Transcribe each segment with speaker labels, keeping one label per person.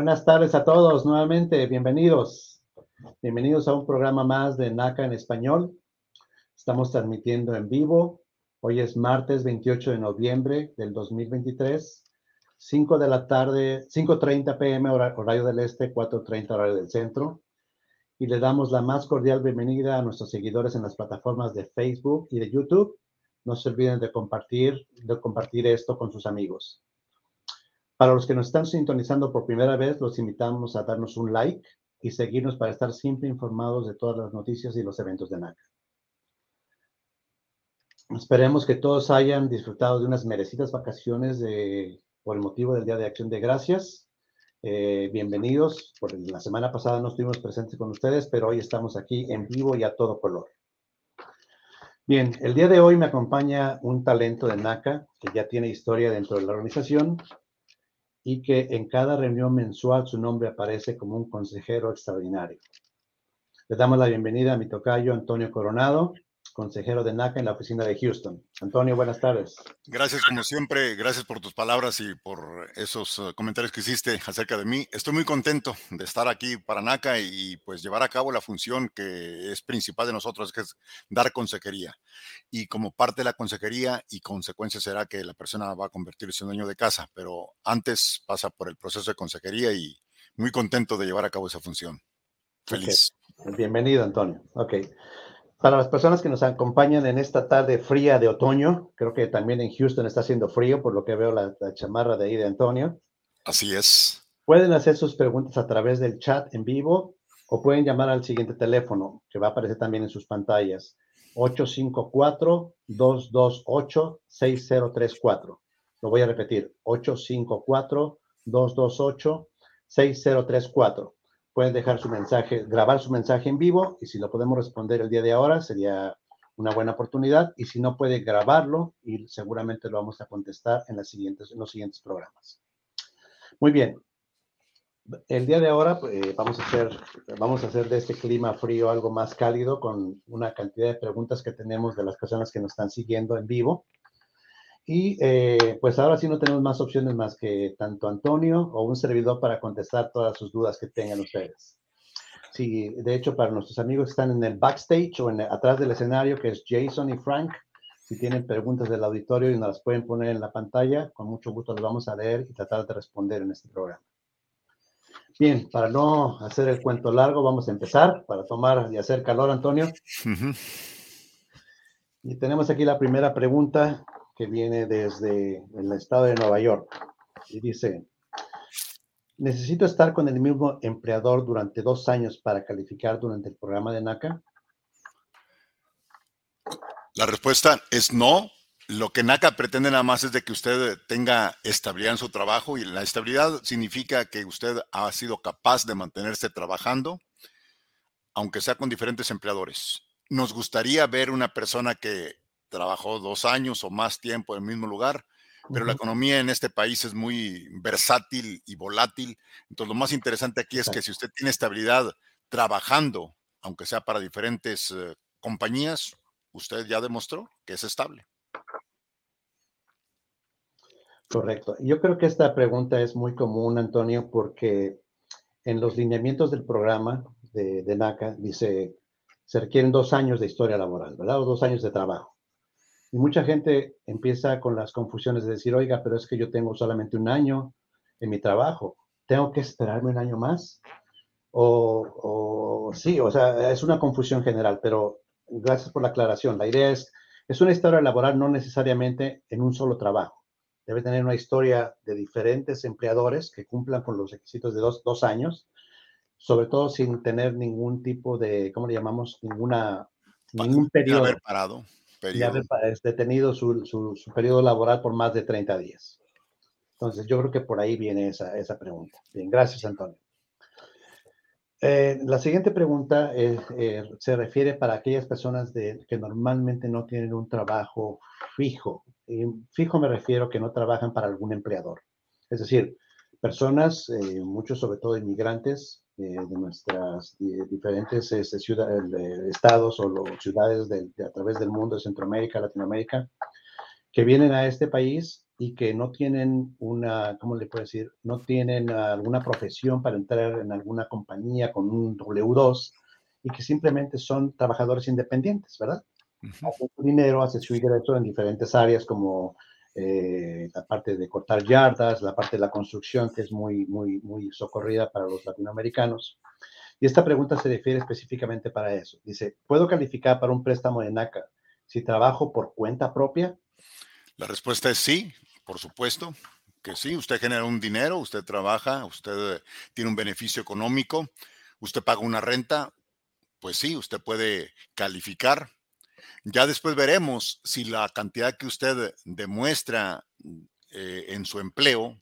Speaker 1: Buenas tardes a todos nuevamente, bienvenidos. Bienvenidos a un programa más de NACA en español. Estamos transmitiendo en vivo. Hoy es martes 28 de noviembre del 2023, 5 de la tarde, 5.30 pm horario del este, 4.30 horario del centro. Y le damos la más cordial bienvenida a nuestros seguidores en las plataformas de Facebook y de YouTube. No se olviden de compartir, de compartir esto con sus amigos. Para los que nos están sintonizando por primera vez, los invitamos a darnos un like y seguirnos para estar siempre informados de todas las noticias y los eventos de NACA. Esperemos que todos hayan disfrutado de unas merecidas vacaciones de, por el motivo del Día de Acción de Gracias. Eh, bienvenidos. Por la semana pasada no estuvimos presentes con ustedes, pero hoy estamos aquí en vivo y a todo color. Bien, el día de hoy me acompaña un talento de NACA que ya tiene historia dentro de la organización y que en cada reunión mensual su nombre aparece como un consejero extraordinario. Le damos la bienvenida a mi tocayo Antonio Coronado, consejero de NACA en la oficina de Houston. Antonio, buenas tardes.
Speaker 2: Gracias, como siempre, gracias por tus palabras y por esos eh, comentarios que hiciste acerca de mí. Estoy muy contento de estar aquí para NACA y pues llevar a cabo la función que es principal de nosotros, que es dar consejería. Y como parte de la consejería y consecuencia será que la persona va a convertirse en dueño de casa, pero antes pasa por el proceso de consejería y muy contento de llevar a cabo esa función. Feliz.
Speaker 1: Bienvenido, Antonio. Ok. Para las personas que nos acompañan en esta tarde fría de otoño, creo que también en Houston está haciendo frío, por lo que veo la, chamarra de ahí de Antonio.
Speaker 2: Así es.
Speaker 1: Pueden hacer sus preguntas a través del chat en vivo o pueden llamar al siguiente teléfono que va a aparecer también en sus pantallas. 854-228-6034. Lo voy a repetir. 854-228-6034 pueden dejar su mensaje, grabar su mensaje en vivo y si lo podemos responder el día de ahora sería una buena oportunidad y si no puede grabarlo y seguramente lo vamos a contestar en, los siguientes programas. Muy bien. El día de ahora eh, vamos, a hacer, vamos a hacer de este clima frío algo más cálido con una cantidad de preguntas que tenemos de las personas que nos están siguiendo en vivo. Y eh, pues ahora sí no tenemos más opciones más que tanto Antonio o un servidor para contestar todas sus dudas que tengan ustedes. Sí, de hecho, para nuestros amigos que están en el backstage o en atrás del escenario, que es Jason y Frank, si tienen preguntas del auditorio y nos las pueden poner en la pantalla, con mucho gusto las vamos a leer y tratar de responder en este programa. Bien, para no hacer el cuento largo, vamos a empezar para tomar y hacer calor, Antonio. Y tenemos aquí la primera pregunta que viene desde el estado de Nueva York. Y dice, ¿necesito estar con el mismo empleador durante dos años para calificar durante el programa de NACA?
Speaker 2: La respuesta es no. Lo que NACA pretende nada más es de que usted tenga estabilidad en su trabajo y la estabilidad significa que usted ha sido capaz de mantenerse trabajando, aunque sea con diferentes empleadores. Nos gustaría ver una persona que trabajó dos años o más tiempo en el mismo lugar, pero la economía en este país es muy versátil y volátil. Entonces, lo más interesante aquí es que si usted tiene estabilidad trabajando, aunque sea para diferentes eh, compañías, usted ya demostró que es estable.
Speaker 1: Correcto. Yo creo que esta pregunta es muy común, Antonio, porque en los lineamientos del programa de, de NACA dice, se requieren dos años de historia laboral, ¿verdad? O dos años de trabajo. Y mucha gente empieza con las confusiones de decir, oiga, pero es que yo tengo solamente un año en mi trabajo, ¿tengo que esperarme un año más? O, sí, o sea, es una confusión general, pero gracias por la aclaración. La idea es, es una historia laboral no necesariamente en un solo trabajo. Debe tener una historia de diferentes empleadores que cumplan con los requisitos de dos, dos años, sobre todo sin tener ningún tipo de, ¿cómo le llamamos? Ninguna, ningún periodo.
Speaker 2: Haber parado
Speaker 1: y haber detenido su, su, periodo laboral por más de 30 días. Entonces, yo creo que por ahí viene esa, esa pregunta. Bien, gracias, Antonio. Eh, la siguiente pregunta eh, se refiere para aquellas personas de, que normalmente no tienen un trabajo fijo. Fijo me refiero que no trabajan para algún empleador. Es decir, personas, eh, muchos sobre todo inmigrantes, de nuestras diferentes este, ciudades, estados o ciudades de, a través del mundo, de Centroamérica, Latinoamérica, que vienen a este país y que no tienen una, ¿cómo le puedo decir? No tienen alguna profesión para entrar en alguna compañía con un W2 y que simplemente son trabajadores independientes, ¿verdad? Hacen su dinero, hacen su ingreso en diferentes áreas como eh, la parte de cortar yardas, la parte de la construcción, que es muy, muy, muy socorrida para los latinoamericanos. Y esta pregunta se refiere específicamente para eso. Dice, ¿puedo calificar para un préstamo de NACA si trabajo por cuenta propia?
Speaker 2: La respuesta es sí. Por supuesto que sí, usted genera un dinero, usted trabaja, usted tiene un beneficio económico, usted paga una renta, pues sí, usted puede calificar. Ya después veremos si la cantidad que usted demuestra eh, en su empleo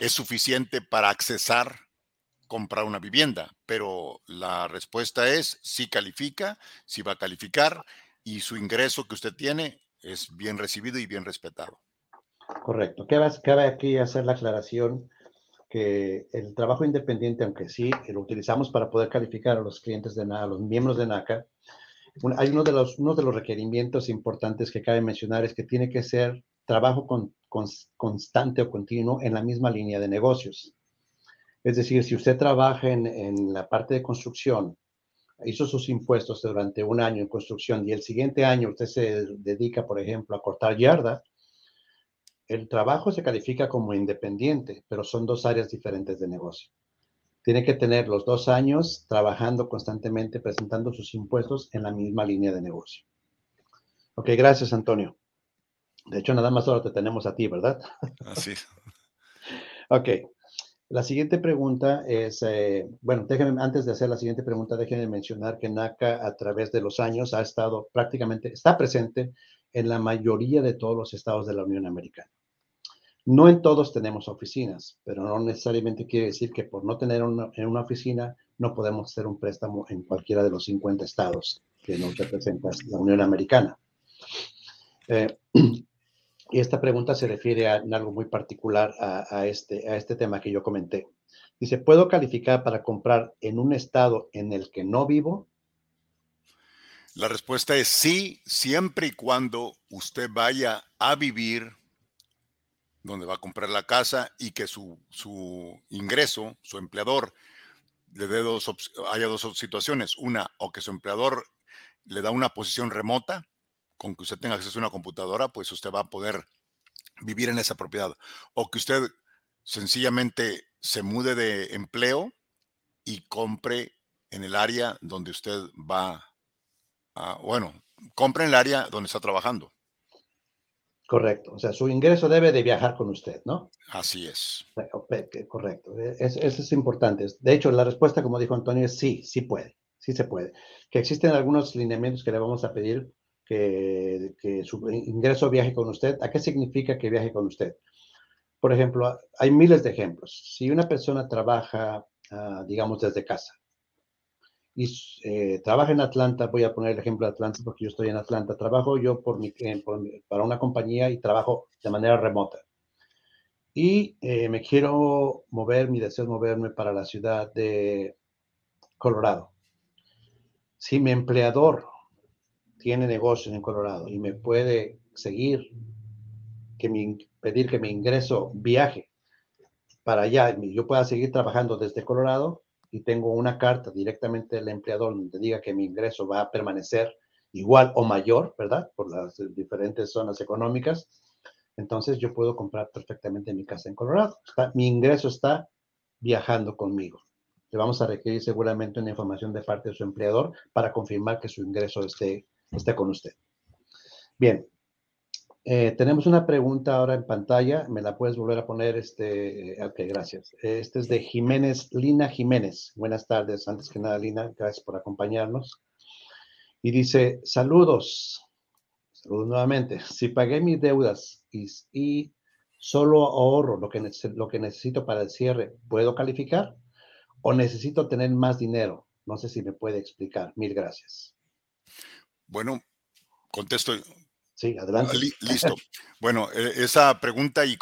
Speaker 2: es suficiente para accesar comprar una vivienda, pero la respuesta es si califica, si va a calificar y su ingreso que usted tiene es bien recibido y bien respetado.
Speaker 1: Correcto. Cabe aquí hacer la aclaración que el trabajo independiente, aunque sí lo utilizamos para poder calificar a los clientes de NACA, a los miembros de NACA, hay uno de los, uno de los requerimientos importantes que cabe mencionar es que tiene que ser trabajo con, constante o continuo en la misma línea de negocios. Es decir, si usted trabaja en, en la parte de construcción, hizo sus impuestos durante un año en construcción y el siguiente año usted se dedica, por ejemplo, a cortar yarda, el trabajo se califica como independiente, pero son dos áreas diferentes de negocio. Tiene que tener los dos años trabajando constantemente, presentando sus impuestos en la misma línea de negocio. Ok, gracias, Antonio. De hecho, nada más ahora te tenemos a ti, ¿verdad?
Speaker 2: Así.
Speaker 1: ok. La siguiente pregunta es, eh, bueno, déjenme, antes de hacer la siguiente pregunta, déjenme mencionar que NACA a través de los años ha estado prácticamente, está presente en la mayoría de todos los estados de la Unión Americana. No en todos tenemos oficinas, pero no necesariamente quiere decir que por no tener una, en una oficina no podemos hacer un préstamo en cualquiera de los 50 estados que nos representa la Unión Americana. Eh, y esta pregunta se refiere a, algo muy particular a, este, a este tema que yo comenté. Dice, ¿puedo calificar para comprar en un estado en el que no vivo?
Speaker 2: La respuesta es sí, siempre y cuando usted vaya a vivir donde va a comprar la casa y que su, ingreso, su empleador, le dé dos, haya dos situaciones. Una, o que su empleador le da una posición remota, con que usted tenga acceso a una computadora, pues usted va a poder vivir en esa propiedad. O que usted sencillamente se mude de empleo y compre en el área donde usted va a, bueno, compre en el área donde está trabajando.
Speaker 1: Correcto. O sea, su ingreso debe de viajar con usted, ¿no?
Speaker 2: Así es.
Speaker 1: Correcto. E, eso es importante. De hecho, la respuesta, como dijo Antonio, es sí, sí puede. Sí se puede. Que existen algunos lineamientos que le vamos a pedir que, que su ingreso viaje con usted. ¿A qué significa que viaje con usted? Por ejemplo, hay miles de ejemplos. Si una persona trabaja, ah, digamos, desde casa, y eh, trabaja en Atlanta, voy a poner el ejemplo de Atlanta porque yo estoy en Atlanta, trabajo yo por mi, para una compañía y trabajo de manera remota. Y eh, me quiero mover, mi deseo es moverme para la ciudad de Colorado. Si mi empleador tiene negocios en Colorado y me puede seguir, que mi, pedir que mi ingreso viaje para allá yo pueda seguir trabajando desde Colorado, y tengo una carta directamente del empleador donde diga que mi ingreso va a permanecer igual o mayor, ¿verdad? Por las diferentes zonas económicas, entonces yo puedo comprar perfectamente mi casa en Colorado. mi ingreso está viajando conmigo. Le vamos a requerir seguramente una información de parte de su empleador para confirmar que su ingreso esté, esté con usted. Bien, eh, tenemos una pregunta ahora en pantalla, me la puedes volver a poner, este, ok, gracias. Este es de Jiménez, Lina Jiménez. Buenas tardes, antes que nada, Lina, gracias por acompañarnos. Y dice, saludos, saludos nuevamente. Si pagué mis deudas y, solo ahorro lo que, lo que necesito para el cierre, ¿puedo calificar? ¿O necesito tener más dinero? No sé si me puede explicar. Mil gracias.
Speaker 2: Bueno, contesto
Speaker 1: Sí, adelante.
Speaker 2: listo. Bueno, e, esa pregunta y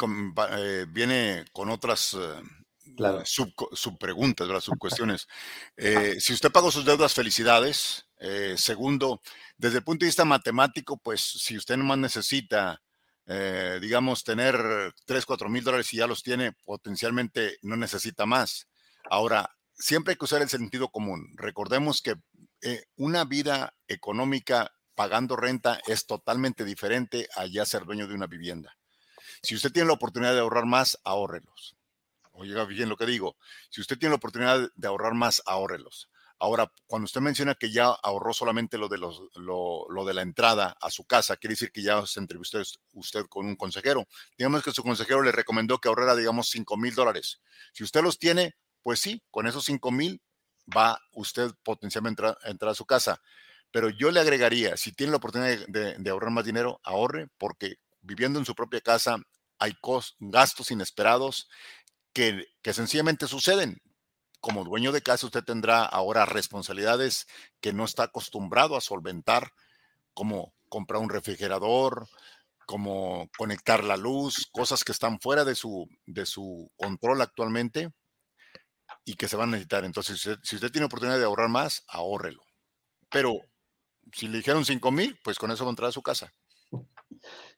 Speaker 2: eh, viene con otras uh, subpreguntas, sub subcuestiones. Eh, si usted pagó sus deudas, felicidades. segundo, desde el punto de vista matemático, pues si usted nomás necesita eh, digamos, tener 3, 4 mil dólares y ya los tiene, potencialmente no necesita más. Ahora, siempre hay que usar el sentido común. Recordemos que eh, una vida económica pagando renta es totalmente diferente a ya ser dueño de una vivienda. Si usted tiene la oportunidad de ahorrar más, ahórrelos. Oiga bien lo que digo. Si usted tiene la oportunidad de ahorrar más, ahórrelos. Ahora, cuando usted menciona que ya ahorró solamente lo de, los, lo, de la entrada a su casa, quiere decir que ya se entrevistó usted con un consejero. Digamos que su consejero le recomendó que ahorrara, digamos, 5 mil dólares. Si usted los tiene, pues sí, con esos 5 mil va usted potencialmente a entrar a su casa. Pero yo le agregaría, si tiene la oportunidad de, ahorrar más dinero, ahorre, porque viviendo en su propia casa hay gastos inesperados que, que sencillamente suceden como dueño de casa usted tendrá ahora responsabilidades que no está acostumbrado a solventar, como comprar un refrigerador, como conectar la luz, cosas que están fuera de su, de su control actualmente y que se van a necesitar. Entonces, si usted, tiene oportunidad de ahorrar más, ahórrelo. Pero si le dijeron 5 mil, pues con eso va a su casa.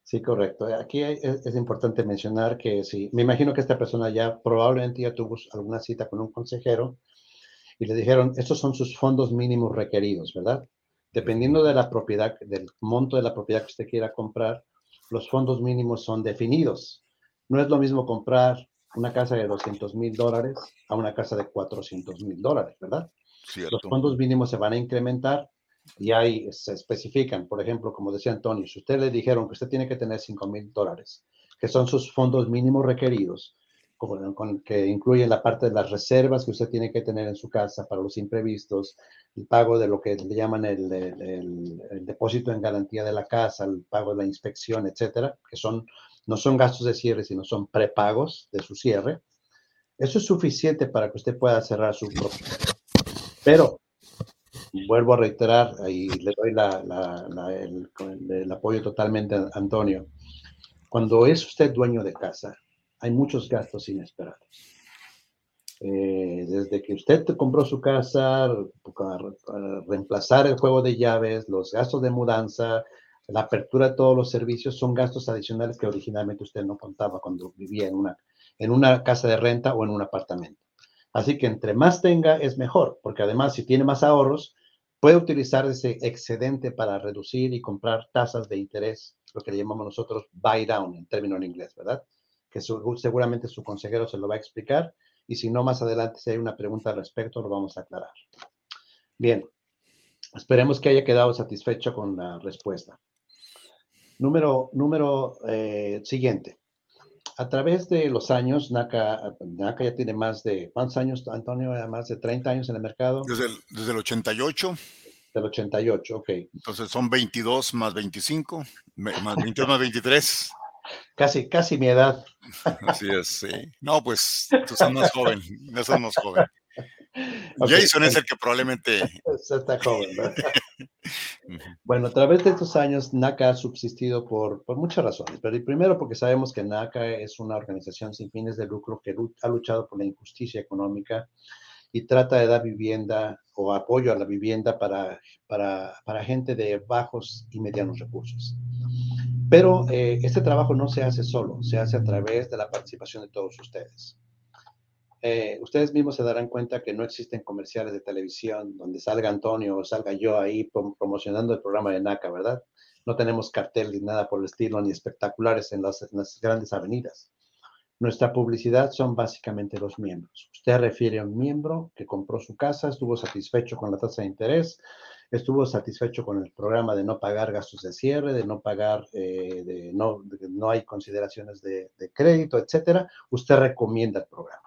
Speaker 1: Sí, correcto. Aquí es, importante mencionar que sí, me imagino que esta persona ya probablemente ya tuvo alguna cita con un consejero y le dijeron, estos son sus fondos mínimos requeridos, ¿verdad? Dependiendo de la propiedad, del monto de la propiedad que usted quiera comprar, los fondos mínimos son definidos. No es lo mismo comprar una casa de 200 mil dólares a una casa de 400 mil dólares, ¿verdad? Los fondos mínimos se van a incrementar y ahí se especifican, por ejemplo, como decía Antonio, si usted le dijeron que usted tiene que tener 5 mil dólares, que son sus fondos mínimos requeridos, con, que incluyen la parte de las reservas que usted tiene que tener en su casa para los imprevistos, el pago de lo que le llaman el, el, depósito en garantía de la casa, el pago de la inspección, etcétera, que son, no son gastos de cierre, sino son prepagos de su cierre. Eso es suficiente para que usted pueda cerrar su propiedad. Pero vuelvo a reiterar y le doy el, apoyo totalmente a Antonio. Cuando es usted dueño de casa, hay muchos gastos inesperados. Eh, desde que usted compró su casa, reemplazar el juego de llaves, los gastos de mudanza, la apertura de todos los servicios, son gastos adicionales que originalmente usted no contaba cuando vivía en una, en una casa de renta o en un apartamento. Así que entre más tenga es mejor, porque además si tiene más ahorros, puede utilizar ese excedente para reducir y comprar tasas de interés, lo que le llamamos nosotros buy down en término en inglés, ¿verdad? Que seguramente su consejero se lo va a explicar y si no, más adelante, si hay una pregunta al respecto, lo vamos a aclarar. Bien, esperemos que haya quedado satisfecho con la respuesta. Número, número eh, siguiente a través de los años, NACA, NACA ya tiene más de, ¿cuántos años, Antonio? Más de 30 años en el mercado.
Speaker 2: Desde el, desde el 88.
Speaker 1: Del 88, ok.
Speaker 2: Entonces son 22 más 25, más 22 más 23.
Speaker 1: Casi, casi mi edad.
Speaker 2: Así es, sí. No, pues tú sos más joven, no sos más joven. Jason es el que probablemente...
Speaker 1: Está joven, bueno, a través de estos años, NACA ha subsistido por, por muchas razones, pero primero porque sabemos que NACA es una organización sin fines de lucro que ha luchado por la injusticia económica y trata de dar vivienda o apoyo a la vivienda para, para, para gente de bajos y medianos recursos. Pero eh, este trabajo no se hace solo, se hace a través de la participación de todos ustedes. Eh, ustedes mismos se darán cuenta que no existen comerciales de televisión donde salga Antonio o salga yo ahí promocionando el programa de NACA, ¿verdad? No tenemos cartel ni nada por el estilo, ni espectaculares en las, grandes avenidas. Nuestra publicidad son básicamente los miembros. Usted refiere a un miembro que compró su casa, estuvo satisfecho con la tasa de interés, estuvo satisfecho con el programa de no pagar gastos de cierre, de no pagar, eh, de no, no hay consideraciones de, de crédito, etcétera. Usted recomienda el programa.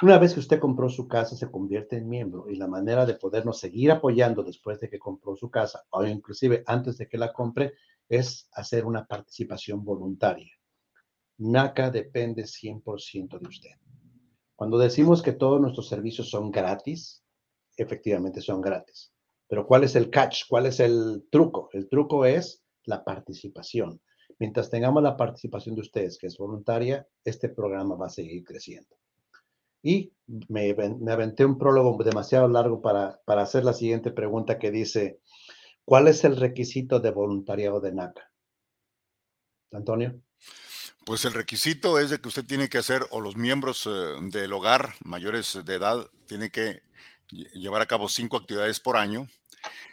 Speaker 1: Una vez que usted compró su casa, se convierte en miembro y la manera de podernos seguir apoyando después de que compró su casa o inclusive antes de que la compre es hacer una participación voluntaria. NACA depende 100% de usted. Cuando decimos que todos nuestros servicios son gratis, efectivamente son gratis. Pero ¿cuál es el catch? ¿Cuál es el truco? El truco es la participación. Mientras tengamos la participación de ustedes, que es voluntaria, este programa va a seguir creciendo. Y me, aventé un prólogo demasiado largo para, para hacer la siguiente pregunta que dice, ¿cuál es el requisito de voluntariado de NACA? Antonio.
Speaker 2: Pues el requisito es de que usted tiene que hacer, o los miembros eh, del hogar mayores de edad, tienen que llevar a cabo cinco actividades por año.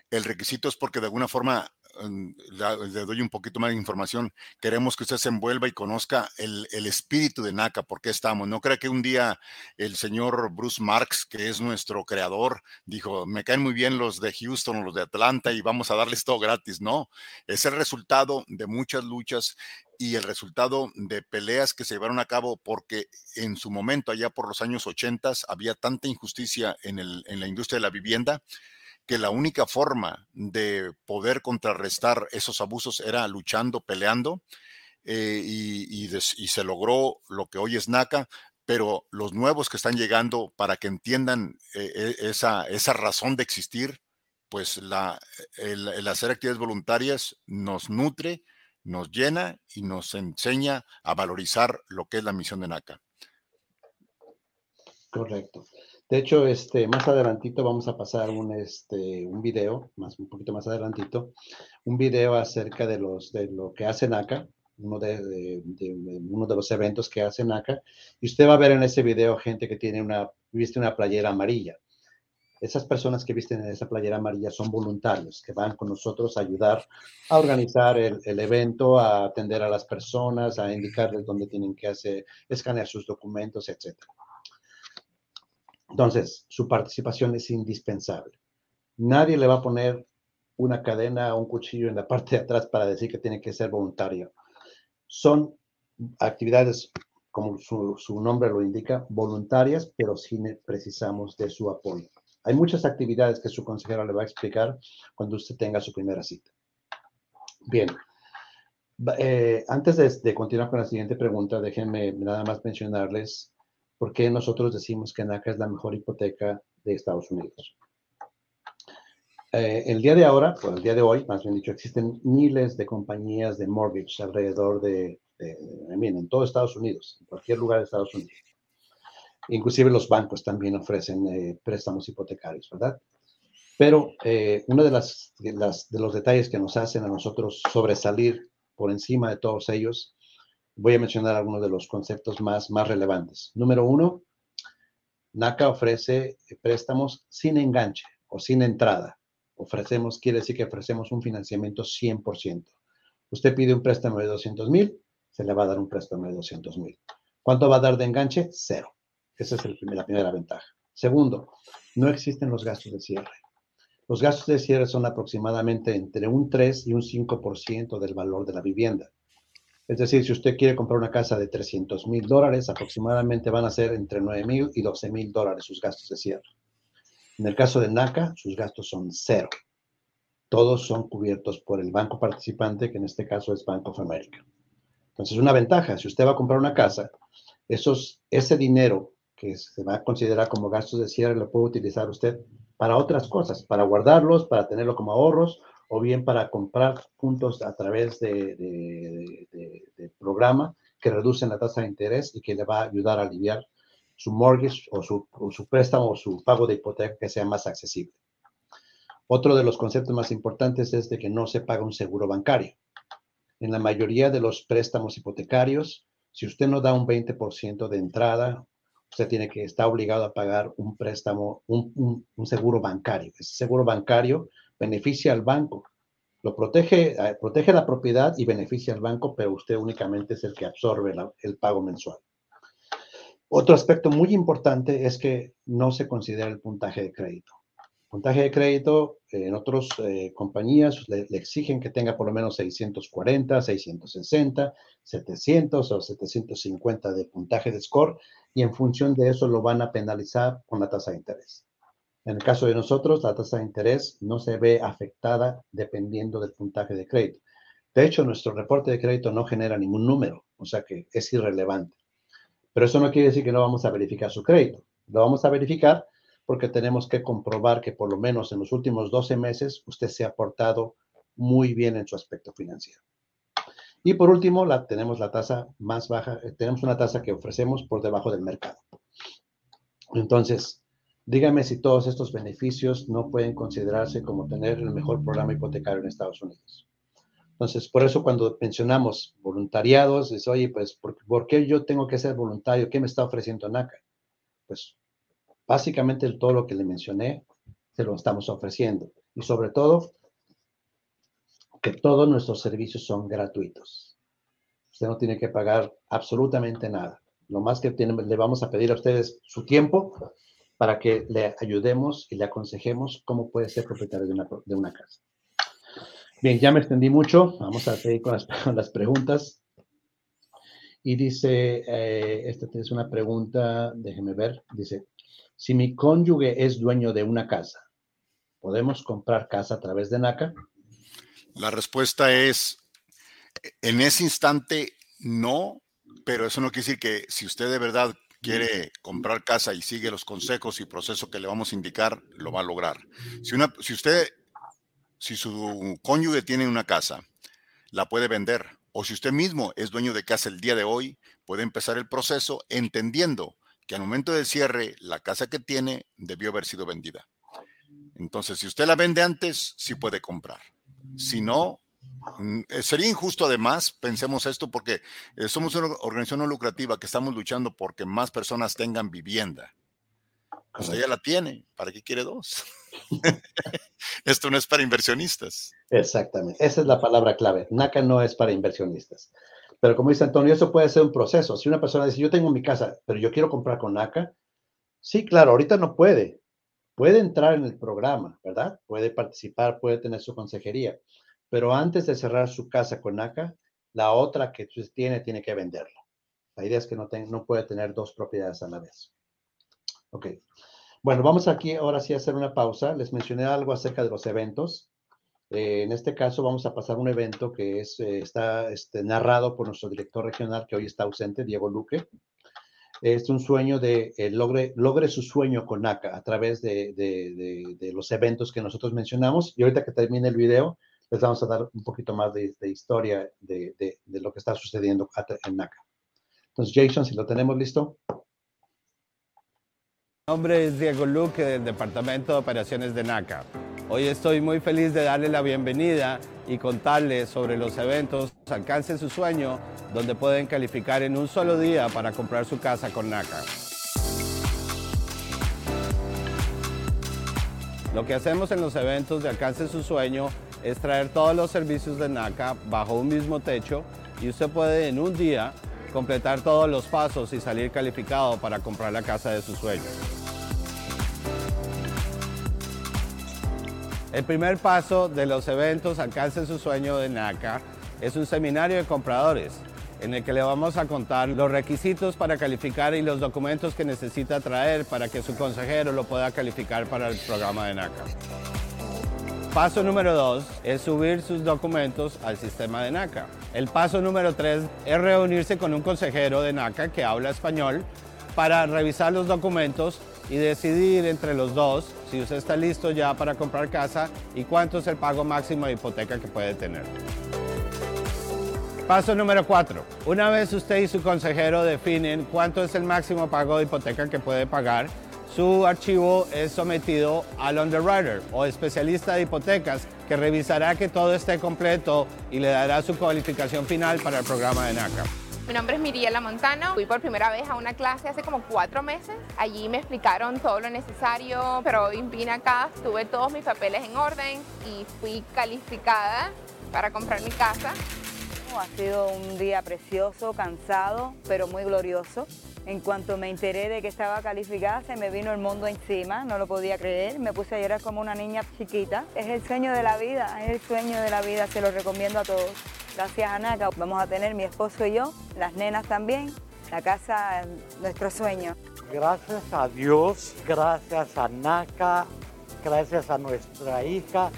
Speaker 2: El requisito es porque de alguna forma le doy un poquito más de información. Queremos que usted se envuelva y conozca el, espíritu de NACA, por qué estamos. No crea que un día el señor Bruce Marks, que es nuestro creador, dijo, me caen muy bien los de Houston los de Atlanta y vamos a darles todo gratis. No, es el resultado de muchas luchas y el resultado de peleas que se llevaron a cabo porque en su momento, allá por los años 80, había tanta injusticia en, el, en la industria de la vivienda que la única forma de poder contrarrestar esos abusos era luchando, peleando, eh, y, se logró lo que hoy es NACA, pero los nuevos que están llegando para que entiendan eh, e, esa, razón de existir, pues el, hacer actividades voluntarias nos nutre, nos llena y nos enseña a valorizar lo que es la misión de NACA.
Speaker 1: Correcto. De hecho, este, más adelantito vamos a pasar un, este, un video, más, un poquito más adelantito, un video acerca de, los, de lo que hace NACA, uno de, uno de los eventos que hace NACA, y usted va a ver en ese video gente que tiene una, viste una playera amarilla. Esas personas que visten esa playera amarilla son voluntarios, que van con nosotros a ayudar a organizar el, el evento, a atender a las personas, a indicarles dónde tienen que hacer, escanear sus documentos, etcétera. Entonces, su participación es indispensable. Nadie le va a poner una cadena o un cuchillo en la parte de atrás para decir que tiene que ser voluntario. Son actividades, como su, nombre lo indica, voluntarias, pero sí precisamos de su apoyo. Hay muchas actividades que su consejero le va a explicar cuando usted tenga su primera cita. Bien, eh, antes de, de, continuar con la siguiente pregunta, déjenme nada más mencionarles ¿por qué nosotros decimos que NACA es la mejor hipoteca de Estados Unidos? Eh, el día de ahora, o el día de hoy, más bien dicho, existen miles de compañías de mortgage alrededor de, en todo Estados Unidos, en cualquier lugar de Estados Unidos. Inclusive los bancos también ofrecen eh, préstamos hipotecarios, ¿verdad? Pero eh, uno de, las, de los detalles que nos hacen a nosotros sobresalir por encima de todos ellos voy a mencionar algunos de los conceptos más, más relevantes. Número uno, NACA ofrece préstamos sin enganche o sin entrada. Ofrecemos, quiere decir que ofrecemos un financiamiento 100%. Usted pide un préstamo de 200 mil, se le va a dar un préstamo de 200 mil. ¿Cuánto va a dar de enganche? Cero. Esa es la primera ventaja. Segundo, no existen los gastos de cierre. Los gastos de cierre son aproximadamente entre un 3 y un 5% del valor de la vivienda. Es decir, si usted quiere comprar una casa de 300 mil dólares, aproximadamente van a ser entre 9 mil y 12 mil dólares sus gastos de cierre. En el caso de NACA, sus gastos son cero. Todos son cubiertos por el banco participante, que en este caso es Bank of America. Entonces, una ventaja, si usted va a comprar una casa, ese dinero que se va a considerar como gastos de cierre lo puede utilizar usted para otras cosas, para guardarlos, para tenerlo como ahorros o bien para comprar puntos a través de, programa que reducen la tasa de interés y que le va a ayudar a aliviar su mortgage o su, su préstamo o su pago de hipoteca que sea más accesible. Otro de los conceptos más importantes es de que no se paga un seguro bancario. En la mayoría de los préstamos hipotecarios, si usted no da un 20% de entrada, usted tiene que estar obligado a pagar un préstamo, un, un, un seguro bancario. Ese seguro bancario beneficia al banco. Lo protege, eh, protege la propiedad y beneficia al banco, pero usted únicamente es el que absorbe el pago mensual. Otro aspecto muy importante es que no se considera el puntaje de crédito. Puntaje de crédito en otras eh, compañías le, le, exigen que tenga por lo menos 640, 660, 700 o 750 de puntaje de score y en función de eso lo van a penalizar con la tasa de interés. En el caso de nosotros, la tasa de interés no se ve afectada dependiendo del puntaje de crédito. De hecho, nuestro reporte de crédito no genera ningún número, o sea que es irrelevante. Pero eso no quiere decir que no vamos a verificar su crédito. Lo vamos a verificar porque tenemos que comprobar que por lo menos en los últimos 12 meses usted se ha portado muy bien en su aspecto financiero. Y por último, tenemos la tasa más baja, eh, tenemos una tasa que ofrecemos por debajo del mercado. Entonces, Dígame si todos estos beneficios no pueden considerarse como tener el mejor programa hipotecario en Estados Unidos. Entonces, por eso cuando mencionamos voluntariados, es, oye, pues, ¿por, qué yo tengo que ser voluntario? ¿Qué me está ofreciendo NACA? Pues, básicamente todo lo que le mencioné, se lo estamos ofreciendo. Y sobre todo, que todos nuestros servicios son gratuitos. Usted no tiene que pagar absolutamente nada. Lo más que le vamos a pedir a ustedes su tiempo para que le ayudemos y le aconsejemos cómo puede ser propietario de una, de una casa. Bien, ya me extendí mucho. Vamos a seguir con las, las preguntas. Y dice, eh, esta es una pregunta, déjeme ver, dice, si mi cónyuge es dueño de una casa, ¿podemos comprar casa a través de NACA?
Speaker 2: La respuesta es, en ese instante, no, pero eso no quiere decir que si usted de verdad quiere comprar casa y sigue los consejos y proceso que le vamos a indicar, lo va a lograr. Si, usted, si su cónyuge tiene una casa, la puede vender. O si usted mismo es dueño de casa el día de hoy, puede empezar el proceso entendiendo que al momento del cierre, la casa que tiene debió haber sido vendida. Entonces, si usted la vende antes, sí puede comprar. Si no, sería injusto además, pensemos esto, porque eh, somos una organización no lucrativa que estamos luchando porque más personas tengan vivienda. Pues ella la tiene, ¿para qué quiere dos? esto no es para inversionistas.
Speaker 1: Exactamente, esa es la palabra clave. NACA no es para inversionistas. Pero como dice Antonio, eso puede ser un proceso. Si una persona dice, yo tengo mi casa, pero yo quiero comprar con NACA, sí, claro, ahorita no puede. Puede entrar en el programa, ¿verdad? Puede participar, puede tener su consejería pero antes de cerrar su casa con NACA, la otra que tiene tiene que venderla. La idea es que no, puede tener dos propiedades a la vez. Ok. Bueno, vamos aquí ahora sí a hacer una pausa. Les mencioné algo acerca de los eventos. Eh, en este caso vamos a pasar un evento que eh, está este, narrado por nuestro director regional que hoy está ausente, Diego Luque. Es un sueño de eh, logre, su sueño con NACA a través de, de, de, los eventos que nosotros mencionamos. Y ahorita que termine el video, les vamos a dar un poquito más de, historia de, lo que está sucediendo en NACA. Entonces, Jason, si lo tenemos listo.
Speaker 3: Mi nombre es Diego Luque del Departamento de Operaciones de NACA. Hoy estoy muy feliz de darle la bienvenida y contarles sobre los eventos Alcance su sueño, donde pueden calificar en un solo día para comprar su casa con NACA. Lo que hacemos en los eventos de Alcance su sueño es traer todos los servicios de NACA bajo un mismo techo y usted puede en un día completar todos los pasos y salir calificado para comprar la casa de sus sueños. El primer paso de los eventos Alcance su sueño de NACA es un seminario de compradores en el que le vamos a contar los requisitos para calificar y los documentos que necesita traer para que su consejero lo pueda calificar para el programa de NACA. Paso número dos es subir sus documentos al sistema de NACA. El paso número tres es reunirse con un consejero de NACA que habla español para revisar los documentos y decidir entre los dos si usted está listo ya para comprar casa y cuánto es el pago máximo de hipoteca que puede tener. Paso número cuatro. Una vez usted y su consejero definen cuánto es el máximo pago de hipoteca que puede pagar, su archivo es sometido al underwriter o especialista de hipotecas que revisará que todo esté completo y le dará su cualificación final para el programa de NACA.
Speaker 4: Mi nombre es Miriela Montano. Fui por primera vez a una clase hace como cuatro meses. Allí me explicaron todo lo necesario, pero hoy vine acá, tuve todos mis papeles en orden y fui calificada para comprar mi casa.
Speaker 5: Ha sido un día precioso, cansado, pero muy glorioso. En cuanto me enteré de que estaba calificada, se me vino el mundo encima, no lo podía creer, me puse a llorar como una niña chiquita. Es el sueño de la vida, es el sueño de la vida, se lo recomiendo a todos. Gracias a NACA vamos a tener mi esposo y yo, las nenas también, la casa, nuestro sueño.
Speaker 6: Gracias a Dios, gracias a NACA, gracias a nuestra hija,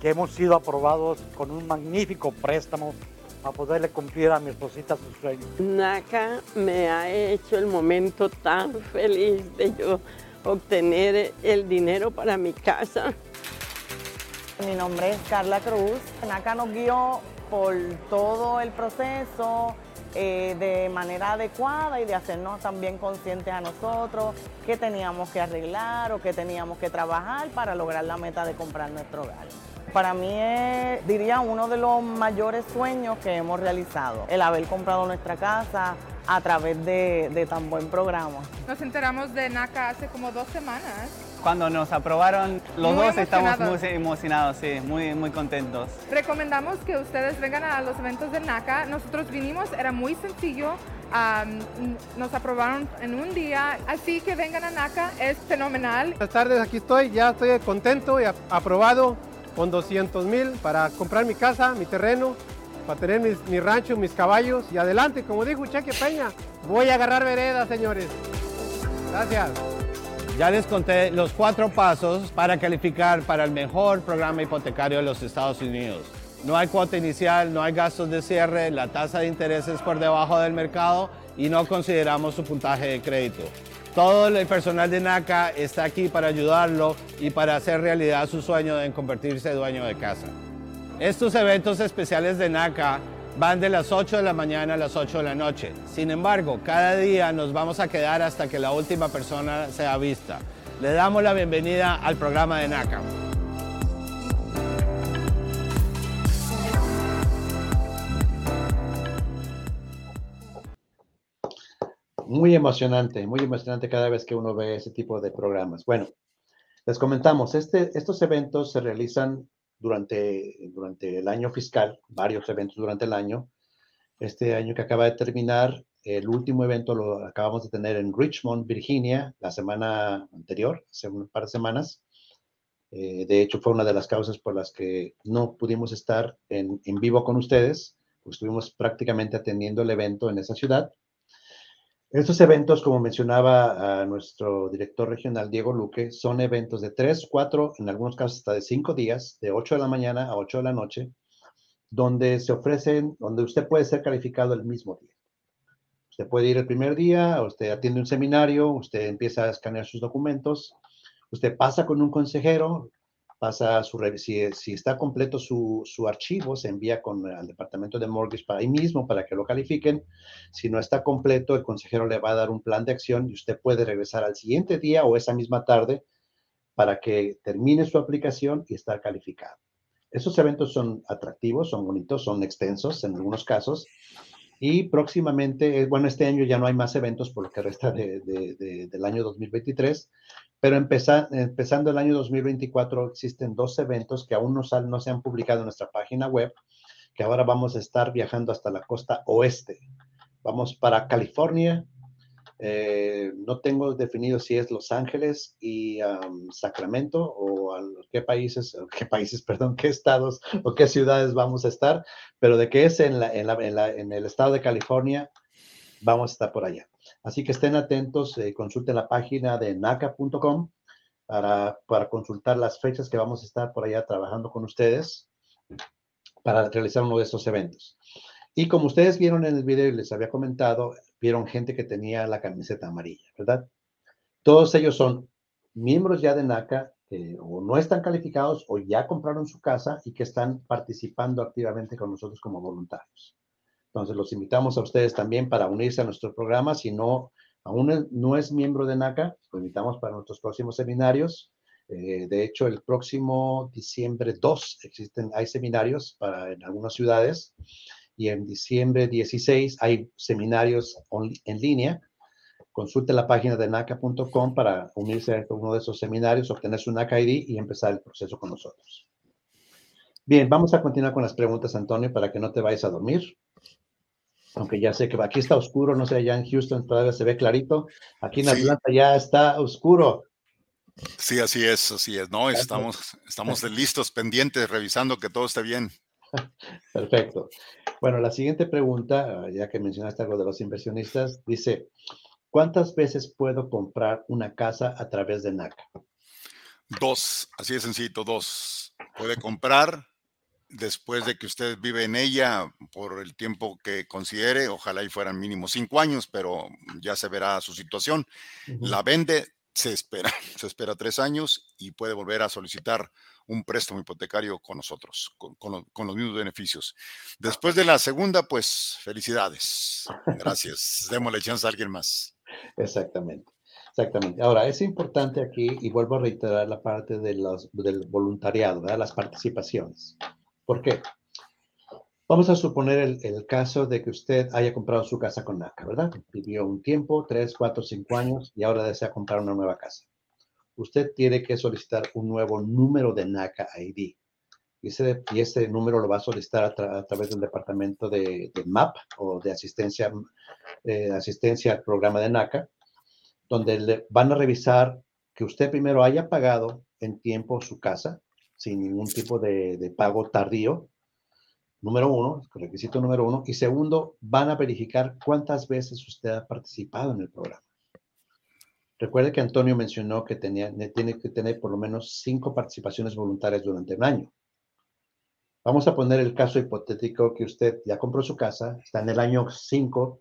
Speaker 6: que hemos sido aprobados con un magnífico préstamo a poderle cumplir a mi esposita sus sueños.
Speaker 7: NACA me ha hecho el momento tan feliz de yo obtener el dinero para mi casa.
Speaker 8: Mi nombre es Carla Cruz. NACA nos guió por todo el proceso eh, de manera adecuada y de hacernos también conscientes a nosotros qué teníamos que arreglar o qué teníamos que trabajar para lograr la meta de comprar nuestro hogar. Para mí es, diría, uno de los mayores sueños que hemos realizado, el haber comprado nuestra casa a través de, tan buen programa.
Speaker 4: Nos enteramos de NACA hace como dos semanas.
Speaker 9: Cuando nos aprobaron, los dos estamos muy emocionados, sí, muy, muy contentos.
Speaker 4: Recomendamos que ustedes vengan a los eventos de NACA. Nosotros vinimos, era muy sencillo, nos aprobaron en un día, así que vengan a NACA, es fenomenal.
Speaker 10: Buenas tardes, aquí estoy, ya estoy contento y aprobado con 200 mil para comprar mi casa, mi terreno para tener mi rancho, mis caballos y adelante, como dijo Cheque Peña, voy a agarrar vereda, señores. Gracias.
Speaker 3: Ya les conté los cuatro pasos para calificar para el mejor programa hipotecario de los Estados Unidos. No hay cuota inicial, no hay gastos de cierre, la tasa de interés es por debajo del mercado y no consideramos su puntaje de crédito. Todo el personal de NACA está aquí para ayudarlo y para hacer realidad su sueño de convertirse en dueño de casa. Estos eventos especiales de NACA van de las 8 de la mañana a las 8 de la noche. Sin embargo, cada día nos vamos a quedar hasta que la última persona sea vista. Le damos la bienvenida al programa de NACA.
Speaker 1: Muy emocionante, muy emocionante cada vez que uno ve ese tipo de programas. Bueno, les comentamos, este, estos eventos se realizan durante, durante el año fiscal, varios eventos durante el año. Este año que acaba de terminar, el último evento lo acabamos de tener en Richmond, Virginia, la semana anterior, hace un par de semanas. Eh, de hecho, fue una de las causas por las que no pudimos estar en, en vivo con ustedes, pues estuvimos prácticamente atendiendo el evento en esa ciudad. Estos eventos, como mencionaba nuestro director regional Diego Luque, son eventos de tres, cuatro, en algunos casos hasta de cinco días, de 8 de la mañana a 8 de la noche, donde se ofrecen, donde usted puede ser calificado el mismo día. Usted puede ir el primer día, usted atiende un seminario, usted empieza a escanear sus documentos, usted pasa con un consejero, pasa su si, si está completo su, su, archivo, se envía con, al departamento de mortgage para ahí mismo, para que lo califiquen. Si no está completo, el consejero le va a dar un plan de acción y usted puede regresar al siguiente día o esa misma tarde para que termine su aplicación y estar calificado. Esos eventos son atractivos, son bonitos, son extensos en algunos casos. Y próximamente, eh, bueno, este año ya no hay más eventos por lo que resta de, de, del año 2023, pero empezando el año 2024 existen dos eventos que aún no, no se han publicado en nuestra página web, que ahora vamos a estar viajando hasta la costa oeste. Vamos para California. Eh, no tengo definido si es Los Ángeles y Sacramento o qué países, qué países, perdón, qué estados o qué ciudades vamos a estar, pero de que es en el estado de California, vamos a estar por allá. Así que estén atentos, eh, consulten la página de naca.com para, para consultar las fechas que vamos a estar por allá trabajando con ustedes para realizar uno de estos eventos. Y como ustedes vieron en el video y les había comentado, vieron gente que tenía la camiseta amarilla, ¿verdad? Todos ellos son miembros ya de NACA o no están calificados o ya compraron su casa y que están participando activamente con nosotros como voluntarios. Entonces, los invitamos a ustedes también para unirse a nuestro programa. Si no, aún no es miembro de NACA, lo invitamos para nuestros próximos seminarios. Eh, de hecho, el próximo diciembre 2 existen, hay seminarios para, en algunas ciudades y en diciembre 16 hay seminarios en línea. Consulte la página de naca.com para unirse a uno de esos seminarios, obtener su NACA ID y empezar el proceso con nosotros. Bien, vamos a continuar con las preguntas, Antonio, para que no te vayas a dormir aunque ya sé que aquí está oscuro, no sé, allá en Houston todavía se ve clarito, aquí en Atlanta ya está oscuro.
Speaker 2: Sí, así es, así es, ¿no? Estamos, estamos listos, pendientes, revisando que todo esté bien.
Speaker 1: Perfecto. Bueno, la siguiente pregunta, ya que mencionaste algo de los inversionistas, dice, ¿cuántas veces puedo comprar una casa a través de NACA?
Speaker 2: Dos, así de sencillo, dos. Puede comprar después de que usted vive en ella por el tiempo que considere, ojalá y fueran mínimo cinco años, pero ya se verá su situación. La vende, se espera, se espera tres años y puede volver a solicitar un préstamo hipotecario con nosotros, con, con los mismos beneficios. Después de la segunda, pues felicidades. Gracias. Démosle chance a alguien más.
Speaker 1: Exactamente. Exactamente. Ahora, es importante aquí, y vuelvo a reiterar la parte de los, del voluntariado, ¿verdad? las participaciones. ¿Por qué? Vamos a suponer el, caso de que usted haya comprado su casa con NACA, ¿verdad? Vivió un tiempo, tres, cuatro, cinco años, y ahora desea comprar una nueva casa. Usted tiene que solicitar un nuevo número de NACA ID. Y ese, número lo va a solicitar a, tra a través del departamento de, de, MAP o de asistencia, eh, asistencia al programa de NACA, donde le van a revisar que usted primero haya pagado en tiempo su casa, sin ningún tipo de, pago tardío, número uno, requisito número uno, y segundo, van a verificar cuántas veces usted ha participado en el programa. Recuerde que Antonio mencionó que tenía, tiene que tener por lo menos cinco participaciones voluntarias durante un año. Vamos a poner el caso hipotético que usted ya compró su casa, está en el año 5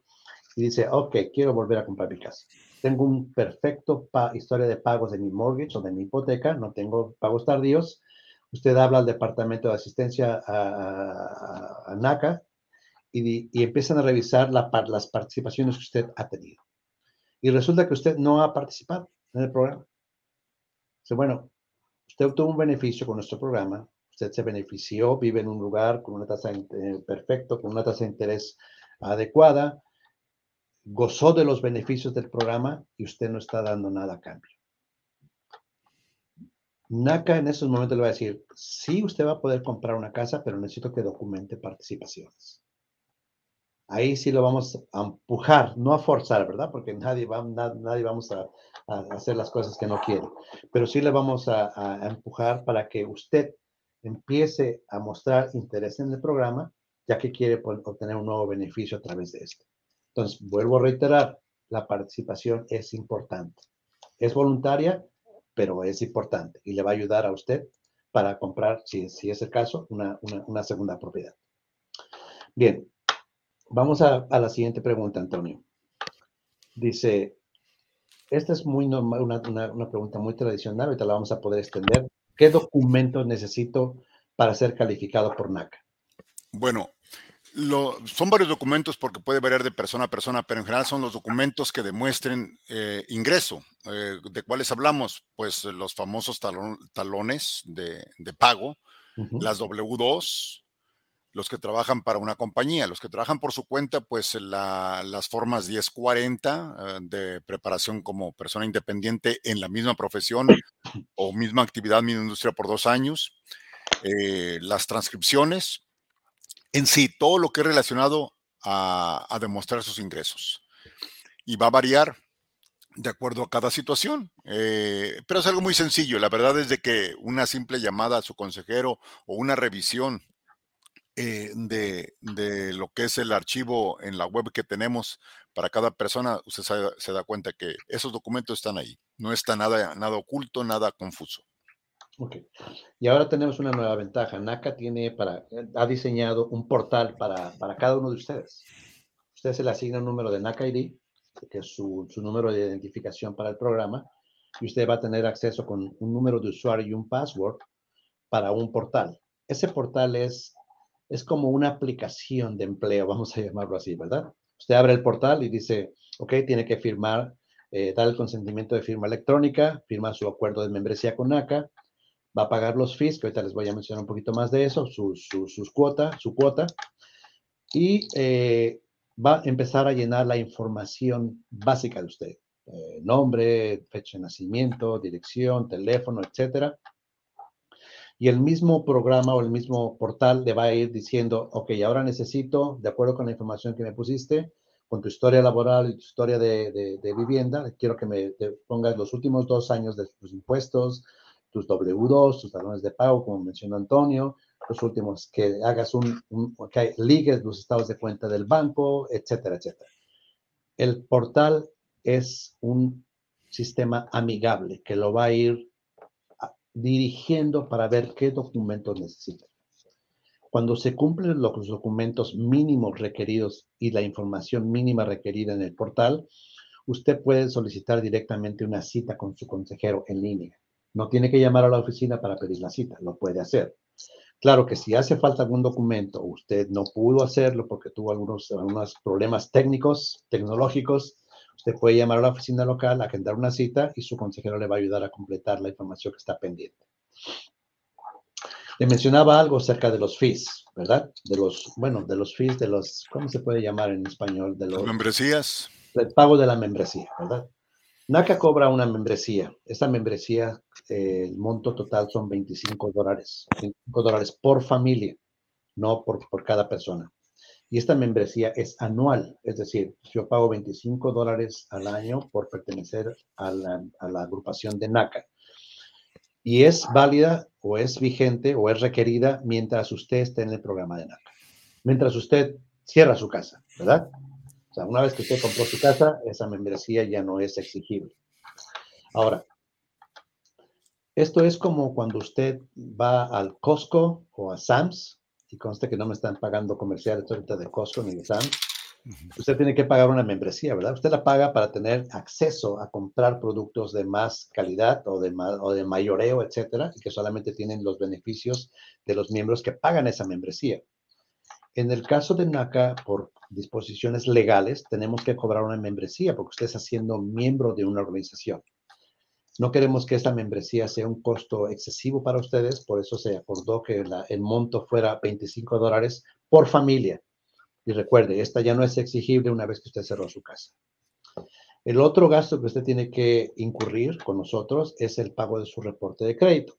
Speaker 1: y dice, ok, quiero volver a comprar mi casa. Tengo un perfecto historia de pagos de mi mortgage o de mi hipoteca, no tengo pagos tardíos, usted habla al departamento de asistencia a, NACA y, y, empiezan a revisar la, las participaciones que usted ha tenido. Y resulta que usted no ha participado en el programa. Dice, bueno, usted obtuvo un beneficio con nuestro programa, usted se benefició, vive en un lugar con una tasa eh, perfecto, con una tasa de interés adecuada, gozó de los beneficios del programa y usted no está dando nada a cambio. NACA en esos momentos le va a decir, sí, usted va a poder comprar una casa, pero necesito que documente participaciones. Ahí sí lo vamos a empujar, no a forzar, ¿verdad? Porque nadie, va, nadie vamos a, hacer las cosas que no quiere. Pero sí le vamos a, empujar para que usted empiece a mostrar interés en el programa, ya que quiere obtener un nuevo beneficio a través de esto. Entonces, vuelvo a reiterar, la participación es importante. Es voluntaria, pero es importante y le va a ayudar a usted para comprar, si, es el caso, una, una, segunda propiedad. Bien, vamos a, a, la siguiente pregunta, Antonio. Dice, esta es muy normal, una, una, una, pregunta muy tradicional, ahorita la vamos a poder extender. ¿Qué documentos necesito para ser calificado por NACA?
Speaker 2: Bueno, lo, son varios documentos porque puede variar de persona a persona, pero en general son los documentos que demuestren eh, ingreso. Eh, ¿De cuáles hablamos? Pues los famosos talon, talones de, de pago, uh -huh. las W2, los que trabajan para una compañía, los que trabajan por su cuenta, pues la, las formas 1040 eh, de preparación como persona independiente en la misma profesión o misma actividad, misma industria por dos años, eh, las transcripciones, en sí, todo lo que es relacionado a, demostrar sus ingresos. Y va a variar de acuerdo a cada situación, eh, pero es algo muy sencillo. La verdad es de que una simple llamada a su consejero o una revisión eh, de, de, lo que es el archivo en la web que tenemos para cada persona, usted se, se, da cuenta que esos documentos están ahí. No está nada, nada oculto, nada confuso.
Speaker 1: Ok. Y ahora tenemos una nueva ventaja. NACA tiene para, ha diseñado un portal para, para cada uno de ustedes. Usted se le asigna un número de NACA ID, que es su, su número de identificación para el programa, y usted va a tener acceso con un número de usuario y un password para un portal. Ese portal es es como una aplicación de empleo, vamos a llamarlo así, ¿verdad? Usted abre el portal y dice, ok, tiene que firmar, eh, dar el consentimiento de firma electrónica, firma su acuerdo de membresía con NACA, va a pagar los fees, que ahorita les voy a mencionar un poquito más de eso, su, su, sus cuota, su cuota, y eh, va a empezar a llenar la información básica de usted. Eh, nombre, fecha de nacimiento, dirección, teléfono, etcétera y el mismo programa o el mismo portal le va a ir diciendo, ok, ahora necesito, de acuerdo con la información que me pusiste, con tu historia laboral y tu historia de, de, de vivienda, quiero que me pongas los últimos dos años de tus impuestos, tus W2, tus talones de pago, como mencionó Antonio, los últimos, que hagas un, un que ligues los estados de cuenta del banco, etcétera, etcétera. El portal es un sistema amigable que lo va a ir dirigiendo para ver qué documentos necesita. Cuando se cumplen los documentos mínimos requeridos y la información mínima requerida en el portal, usted puede solicitar directamente una cita con su consejero en línea. No tiene que llamar a la oficina para pedir la cita, lo puede hacer. Claro que si hace falta algún documento, usted no pudo hacerlo porque tuvo algunos, algunos problemas técnicos, tecnológicos, Usted puede llamar a la oficina local, agendar una cita y su consejero le va a ayudar a completar la información que está pendiente. Le mencionaba algo acerca de los fees, ¿verdad? De los, bueno, de los fees, de los, ¿cómo se puede llamar en español? De los
Speaker 2: membresías.
Speaker 1: El pago de la membresía, ¿verdad? NACA cobra una membresía. Esta membresía, eh, el monto total son 25 dólares. 25 dólares por familia, no por, por cada persona. Y esta membresía es anual, es decir, yo pago 25 dólares al año por pertenecer a la, a la agrupación de NACA y es válida o es vigente o es requerida mientras usted esté en el programa de NACA. Mientras usted cierra su casa, ¿verdad? O sea, una vez que usted compró su casa, esa membresía ya no es exigible. Ahora, esto es como cuando usted va al Costco o a Sam's, y conste que no me están pagando comerciales ahorita de Costco ni de Sam's, Usted tiene que pagar una membresía, ¿verdad? Usted la paga para tener acceso a comprar productos de más calidad o de, o de mayoreo, etcétera, y que solamente tienen los beneficios de los miembros que pagan esa membresía. En el caso de NACA, por disposiciones legales, tenemos que cobrar una membresía porque usted está siendo miembro de una organización. No queremos que esta membresía sea un costo excesivo para ustedes, por eso se acordó que el monto fuera 25 dólares por familia y recuerde, esta ya no es exigible una vez que usted cerró su casa. El otro gasto que usted tiene que incurrir con nosotros es el pago de su reporte de crédito.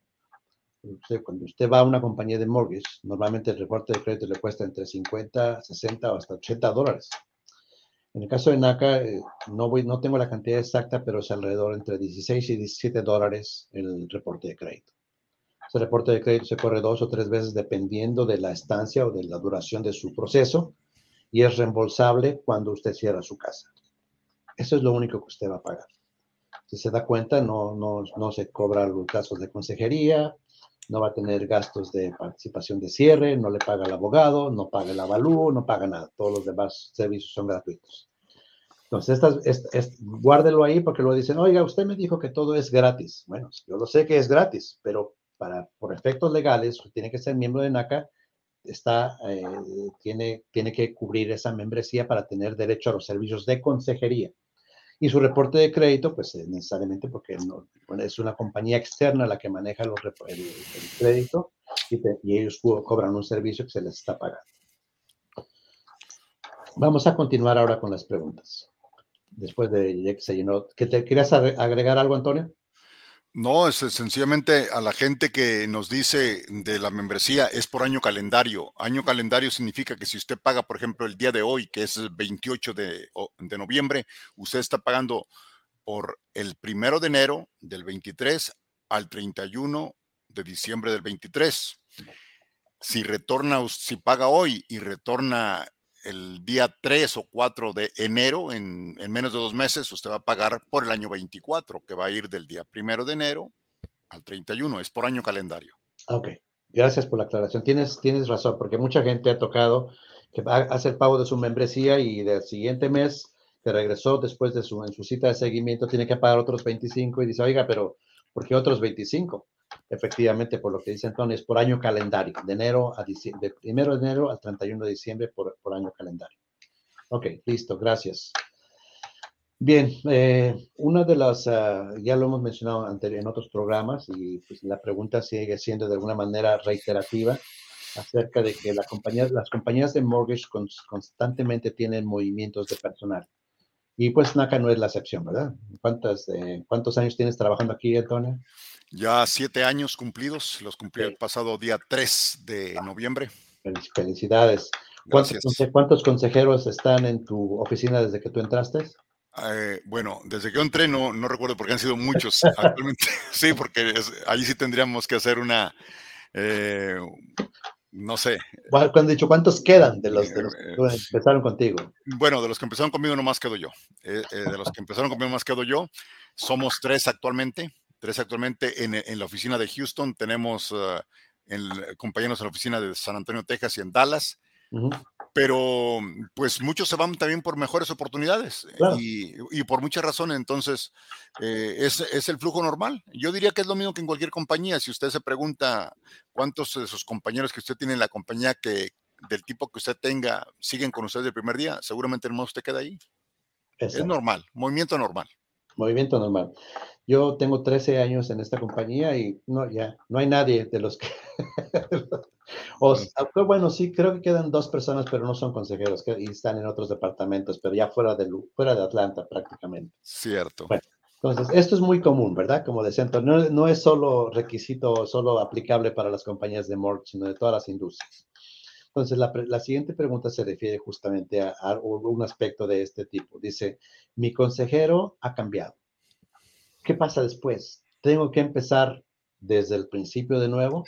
Speaker 1: Cuando usted va a una compañía de mortgage, normalmente el reporte de crédito le cuesta entre 50, 60 o hasta 80 dólares. En el caso de NACA, eh, no, voy, no tengo la cantidad exacta, pero es alrededor entre 16 y 17 dólares el reporte de crédito. Ese reporte de crédito se corre dos o tres veces dependiendo de la estancia o de la duración de su proceso y es reembolsable cuando usted cierra su casa. Eso es lo único que usted va a pagar. Si se da cuenta, no, no, no se cobra los gastos de consejería, no va a tener gastos de participación de cierre, no le paga el abogado, no paga el avalúo, no paga nada. Todos los demás servicios son gratuitos. Entonces, estas, guárdelo ahí porque lo dicen, oiga, usted me dijo que todo es gratis. Bueno, yo lo sé que es gratis, pero para, por efectos legales, tiene que ser miembro de NACA está, eh, tiene, tiene que cubrir esa membresía para tener derecho a los servicios de consejería. Y su reporte de crédito, pues eh, necesariamente porque es una compañía externa la que maneja los, el, crédito y, ellos cobran un servicio que se les está pagando. Vamos a continuar ahora con las preguntas. Después de que se llenó. ¿Que ¿Te querías agregar algo, Antonio?
Speaker 2: No, es sencillamente a la gente que nos dice de la membresía es por año calendario. Año calendario significa que si usted paga, por ejemplo, el día de hoy, que es el 28 de, de noviembre, usted está pagando por el primero de enero del 23 al 31 de diciembre del 23. Si retorna, si paga hoy y retorna el día 3 o 4 de enero, en, menos de dos meses, usted va a pagar por el año 24, que va a ir del día 1 de enero al 31, es por año calendario.
Speaker 1: Ok, gracias por la aclaración. Tienes, tienes razón, porque mucha gente ha tocado que hace el pago de su membresía y del siguiente mes que regresó después de su, su cita de seguimiento tiene que pagar otros 25 y dice, oiga, pero ¿por qué otros 25? Efectivamente, por lo que dice Antonio, es por año calendario, de enero a diciembre, primero de enero al 31 de diciembre por, por año calendario. Ok, listo, gracias. Bien, eh, una de las, ah, ya lo hemos mencionado en otros programas y pues, la pregunta sigue siendo de alguna manera reiterativa acerca de que la compañía, las compañías de mortgage constantemente tienen movimientos de personal. Y pues NACA no es la excepción, ¿verdad? ¿Cuántas, eh, ¿Cuántos años tienes trabajando aquí, Antonio?
Speaker 2: Ya siete años cumplidos, los cumplí el pasado día 3 de noviembre.
Speaker 1: Felicidades. ¿Cuántos, consejeros están en tu oficina desde que tú entraste?
Speaker 2: Eh, bueno, desde que yo entré no, no recuerdo porque han sido muchos actualmente. sí, porque ahí sí tendríamos que hacer una, eh, no sé.
Speaker 1: Cuando han dicho cuántos quedan de los, que eh, empezaron contigo?
Speaker 2: Bueno, de los que empezaron conmigo nomás quedo yo. de los que empezaron conmigo más quedo yo. Somos tres actualmente tres actualmente en, la oficina de Houston, tenemos uh, compañeros en la oficina de San Antonio, Texas y en Dallas. Pero pues muchos se van también por mejores oportunidades y, por muchas razones. Entonces, eh, es, es, el flujo normal. Yo diría que es lo mismo que en cualquier compañía. Si usted se pregunta cuántos de sus compañeros que usted tiene en la compañía que del tipo que usted tenga siguen con usted el primer día, seguramente no usted queda ahí. Es normal, movimiento normal.
Speaker 1: Movimiento normal. Yo tengo 13 años en esta compañía y no, ya, no hay nadie de los que... bueno, sí, creo que quedan dos personas, pero no son consejeros que, y están en otros departamentos, pero ya fuera de, fuera de Atlanta prácticamente.
Speaker 2: Cierto.
Speaker 1: entonces, esto es muy común, ¿verdad? Como decía no, no es solo requisito, solo aplicable para las compañías de mortgage, sino de todas las industrias. Entonces, la, siguiente pregunta se refiere justamente a, un aspecto de este tipo. Dice, mi consejero ha cambiado. ¿Qué pasa después? ¿Tengo que empezar desde el principio de nuevo?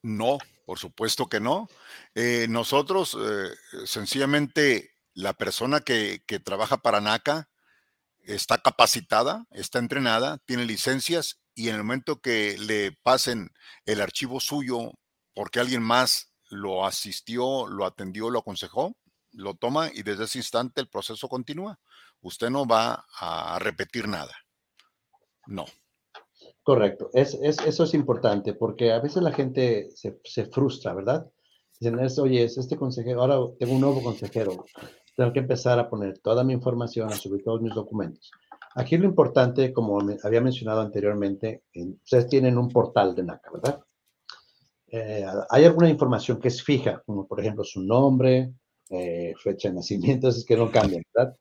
Speaker 2: No, por supuesto que no. Eh, nosotros, eh, sencillamente, la persona que trabaja para NACA está capacitada, está entrenada, tiene licencias y en el momento que le pasen el archivo suyo porque alguien más lo asistió, lo atendió, lo aconsejó, lo toma y desde ese instante el proceso continúa. Usted no va a repetir nada. No.
Speaker 1: Correcto. Es, eso es importante porque a veces la gente se, frustra, ¿verdad? Dicen, oye, es este consejero, ahora tengo un nuevo consejero, tengo que empezar a poner toda mi información, a subir todos mis documentos. Aquí lo importante, como había mencionado anteriormente, ustedes tienen un portal de NACA, ¿verdad? Eh, hay alguna información que es fija, como por ejemplo su nombre, eh, fecha de nacimiento, es que no cambian, ¿verdad?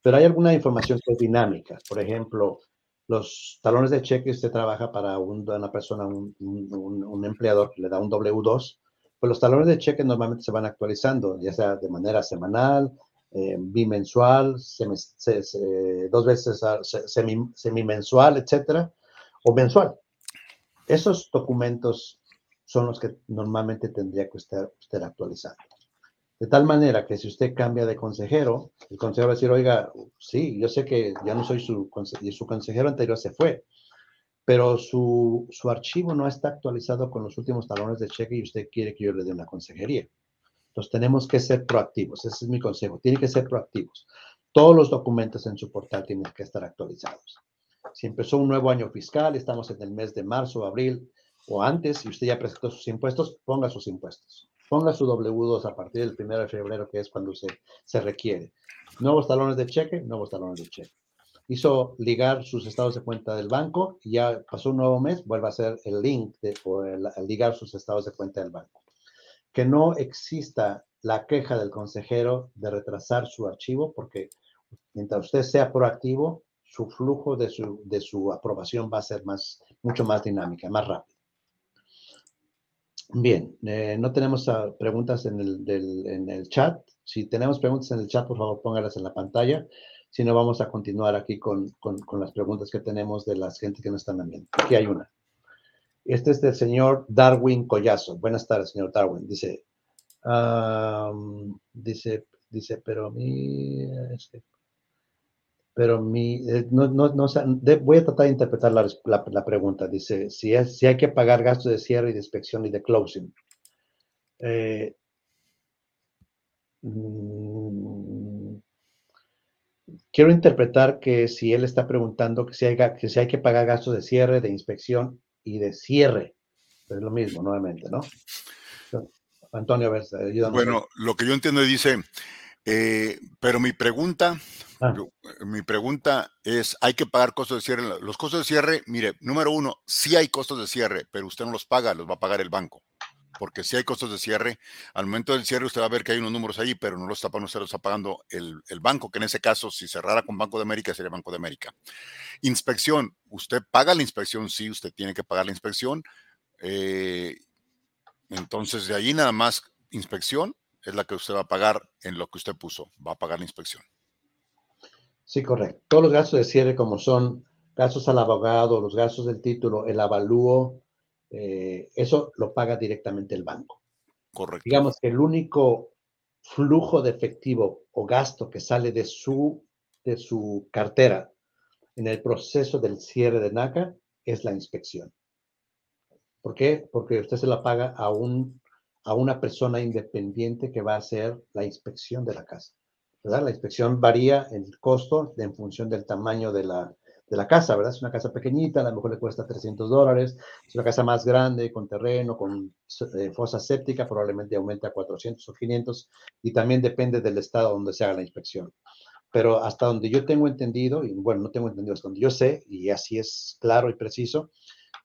Speaker 1: Pero hay alguna información que es dinámica, por ejemplo, los talones de cheque, usted trabaja para una persona, un, empleador que le da un W2, pues los talones de cheque normalmente se van actualizando, ya sea de manera semanal, eh, bimensual, dos veces semimensual, etcétera, o mensual. Esos documentos son los que normalmente tendría que usted, usted actualizar. De tal manera que si usted cambia de consejero, el consejero va a decir, oiga, sí, yo sé que ya no soy su, su consejero anterior se fue, pero su, su, archivo no está actualizado con los últimos talones de cheque y usted quiere que yo le dé una consejería. Entonces tenemos que ser proactivos, ese es mi consejo, tiene que ser proactivos. Todos los documentos en su portal tienen que estar actualizados. Si empezó un nuevo año fiscal, estamos en el mes de marzo, abril o antes, y usted ya presentó sus impuestos, ponga sus impuestos ponga su W2 a partir del 1 de febrero, que es cuando se, se requiere. Nuevos talones de cheque, nuevos talones de cheque. Hizo ligar sus estados de cuenta del banco y ya pasó un nuevo mes, vuelve a hacer el link de, el, ligar sus estados de cuenta del banco. Que no exista la queja del consejero de retrasar su archivo, porque mientras usted sea proactivo, su flujo de su, de su aprobación va a ser más, mucho más dinámica, más rápida. Bien, eh, no tenemos ah, preguntas en el, chat. Si tenemos preguntas en el chat, por favor, póngalas en la pantalla. Si no, vamos a continuar aquí con, con, las preguntas que tenemos de las gente que nos están viendo. Aquí hay una. Este es del señor Darwin Collazo. Buenas tardes, señor Darwin. Dice, dice, dice, pero mi, pero mi, eh, no, no, no, voy a tratar de interpretar la, la, pregunta. Dice, si, es, si hay que pagar gastos de cierre y de inspección y de closing. Eh, mm, quiero interpretar que si él está preguntando que si, hay, que si hay que pagar gastos de cierre, de inspección y de cierre. Es lo mismo, nuevamente, ¿no? Antonio, a ver, ayúdame.
Speaker 2: Bueno, lo que yo entiendo dice, eh, pero mi pregunta, ah. mi pregunta es, ¿hay que pagar costos de cierre? Los costos de cierre, mire, número uno, sí hay costos de cierre, pero usted no los paga, los va a pagar el banco. Porque si hay costos de cierre, al momento del cierre usted va a ver que hay unos números ahí, pero no los está, no se los está pagando el, el banco, que en ese caso, si cerrara con Banco de América, sería Banco de América. Inspección, usted paga la inspección, sí, usted tiene que pagar la inspección. Eh, entonces, de ahí nada más inspección es la que usted va a pagar en lo que usted puso, va a pagar la inspección.
Speaker 1: Sí, correcto. Todos los gastos de cierre, como son gastos al abogado, los gastos del título, el avalúo, eh, eso lo paga directamente el banco.
Speaker 2: Correcto.
Speaker 1: Digamos que el único flujo de efectivo o gasto que sale de su, de su cartera en el proceso del cierre de NACA es la inspección. ¿Por qué? Porque usted se la paga a un a una persona independiente que va a hacer la inspección de la casa. ¿Verdad? La inspección varía el costo en función del tamaño de la, de la casa, ¿verdad? Es una casa pequeñita, a lo mejor le cuesta 300 dólares. Es una casa más grande, con terreno, con eh, fosa séptica, probablemente aumente a 400 o 500 y también depende del estado donde se haga la inspección. pero hasta donde yo tengo entendido, y bueno, no tengo entendido, hasta donde yo sé, y así es claro y preciso,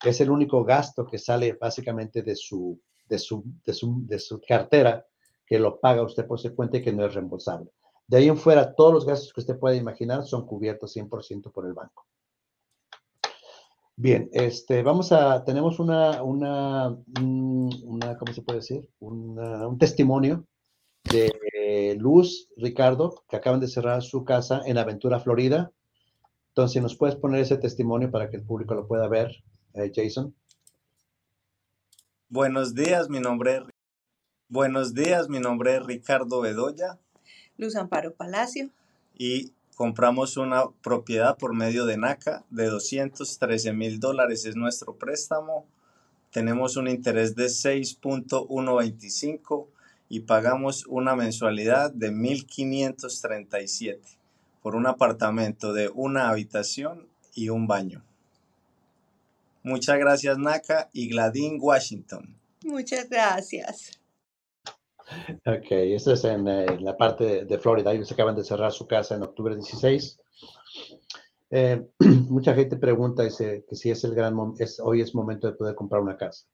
Speaker 1: es el único gasto que sale básicamente de su, de su, de su, de su cartera que lo paga usted por su cuenta y que no es reembolsable. De ahí en fuera, todos los gastos que usted puede imaginar son cubiertos 100% por el banco. Bien, este, vamos a, tenemos una, una, una ¿cómo se puede decir? un testimonio de Luz Ricardo, que acaban de cerrar su casa en Aventura, Florida. Entonces, ¿nos puedes poner ese testimonio para que el público lo pueda ver, eh, Jason?
Speaker 11: Buenos días, mi nombre es Buenos días, mi nombre es Ricardo Bedoya.
Speaker 12: Luz Amparo Palacio.
Speaker 11: Y compramos una propiedad por medio de NACA de 213 mil dólares. Es nuestro préstamo. Tenemos un interés de 6.125 y pagamos una mensualidad de 1.537 por un apartamento de una habitación y un baño. Muchas gracias, NACA y Gladine Washington.
Speaker 12: Muchas gracias.
Speaker 1: Ok, esto es en, eh, la parte de, Florida. Ellos acaban de cerrar su casa en octubre 16. Eh, mucha gente pregunta dice, que si es el gran hoy es momento de poder comprar una casa.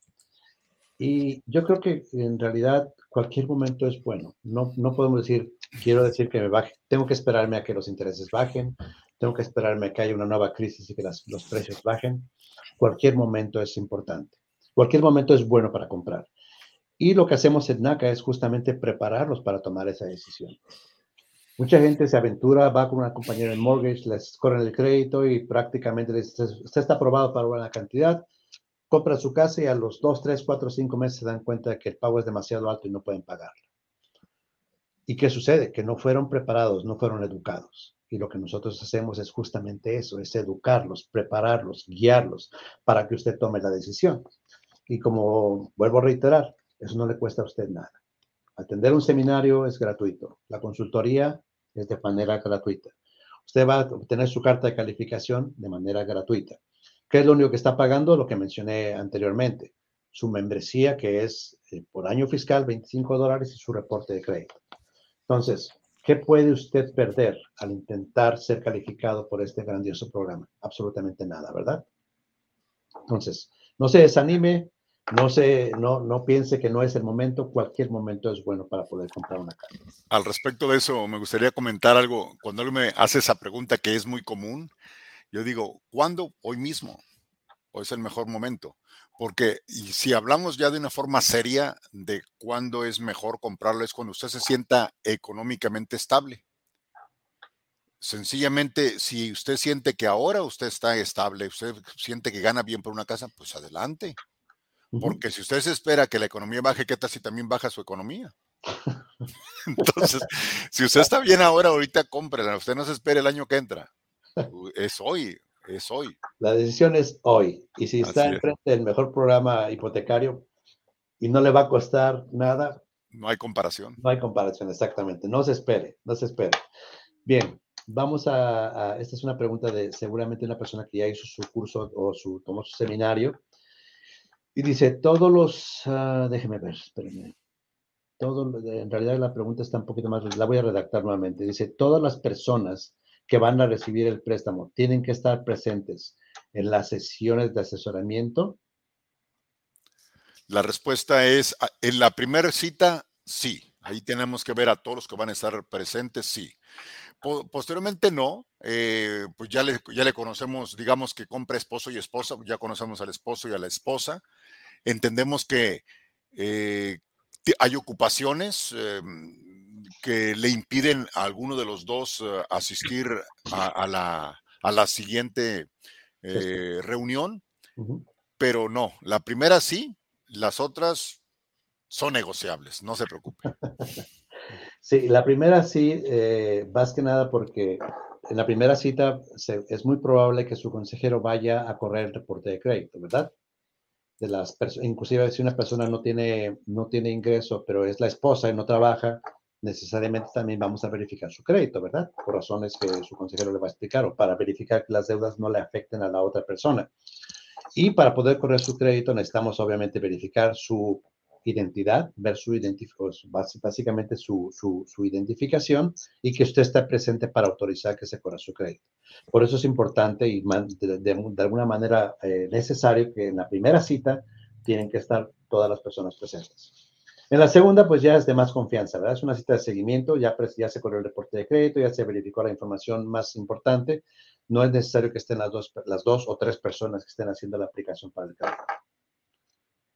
Speaker 1: Y yo creo que en realidad cualquier momento es bueno. No, no podemos decir, quiero decir que me baje, tengo que esperarme a que los intereses bajen, tengo que esperarme a que haya una nueva crisis y que los precios bajen. Cualquier momento es importante. Cualquier momento es bueno para comprar. Y lo que hacemos en NACA es justamente prepararlos para tomar esa decisión. Mucha gente se aventura, va con una compañera de mortgage, les corren el crédito y prácticamente les usted está aprobado para una cantidad, compra su casa y a los 2, 3, 4, 5 meses se dan cuenta que el pago es demasiado alto y no pueden pagarlo. ¿Y qué sucede? Que no fueron preparados, no fueron educados. Y lo que nosotros hacemos es justamente eso, es educarlos, prepararlos, guiarlos para que usted tome la decisión. Y como vuelvo a reiterar, eso no le cuesta a usted nada. Atender un seminario es gratuito. La consultoría es de manera gratuita. Usted va a obtener su carta de calificación de manera gratuita. ¿Qué es lo único que está pagando? Lo que mencioné anteriormente. Su membresía, que es eh, por año fiscal 25 dólares y su reporte de crédito. Entonces, ¿qué puede usted perder al intentar ser calificado por este grandioso programa? Absolutamente nada, ¿verdad? Entonces, no se desanime, no se, no, no piense que no es el momento, cualquier momento es bueno para poder comprar una casa.
Speaker 2: Al respecto de eso, me gustaría comentar algo. Cuando él me hace esa pregunta que es muy común, yo digo, ¿cuándo? Hoy mismo. Hoy es el mejor momento. Porque y si hablamos ya de una forma seria de cuándo es mejor comprarlo, es cuando usted se sienta económicamente estable. Sencillamente, si usted siente que ahora usted está estable, usted siente que gana bien por una casa, pues adelante. Porque si usted se espera que la economía baje, ¿qué tal si también baja su economía? Entonces, si usted está bien ahora, ahorita cómprela. Usted no se espere el año que entra. Es hoy, es hoy.
Speaker 1: La decisión es hoy. Y si está enfrente del mejor programa hipotecario y no le va a costar nada.
Speaker 2: No hay comparación.
Speaker 1: No hay comparación, exactamente. No se espere, no se espere. Bien, vamos a, esta es una pregunta de seguramente una persona que ya hizo su curso o su, tomó su seminario. Y dice, todos los, uh, déjeme ver, espérenme. Todo, en realidad la pregunta está un poquito más, la voy a redactar nuevamente. Dice, todas las personas que van a recibir el préstamo tienen que estar presentes en las sesiones de asesoramiento?
Speaker 2: La respuesta es, ah, en la primera cita, sí. Ahí tenemos que ver a todos los que van a estar presentes, sí. Posteriormente no, eh, pues ya ya le conocemos, digamos que compra esposo y esposa, ya conocemos al esposo y a la esposa. Entendemos que eh, hay ocupaciones, em, que le impiden a alguno de los dos eh, asistir a, la, a, la, siguiente eh, reunión, pero no, la primera sí, las otras son negociables, no se preocupe.
Speaker 1: Sí, la primera sí, eh, más que nada porque en la primera cita es muy probable que su consejero vaya a correr el reporte de crédito, ¿verdad? De las inclusive si una persona no tiene, no tiene ingreso, pero es la esposa y no trabaja, necesariamente también vamos a verificar su crédito, ¿verdad? Por razones que su consejero le va a explicar o para verificar que las deudas no le afecten a la otra persona. Y para poder correr su crédito necesitamos obviamente verificar su identidad, ver su básicamente su, su, identificación y que usted esté presente para autorizar que se corra su crédito. Por eso es importante y de, de, alguna manera eh, necesario que en la primera cita tienen que estar todas las personas presentes. En la segunda, pues ya es de más confianza, ¿verdad? Es una cita de seguimiento, ya, ya se corrió el reporte de crédito, ya se verificó la información más importante. No es necesario que estén las dos, las dos o tres personas que estén haciendo la aplicación para el crédito.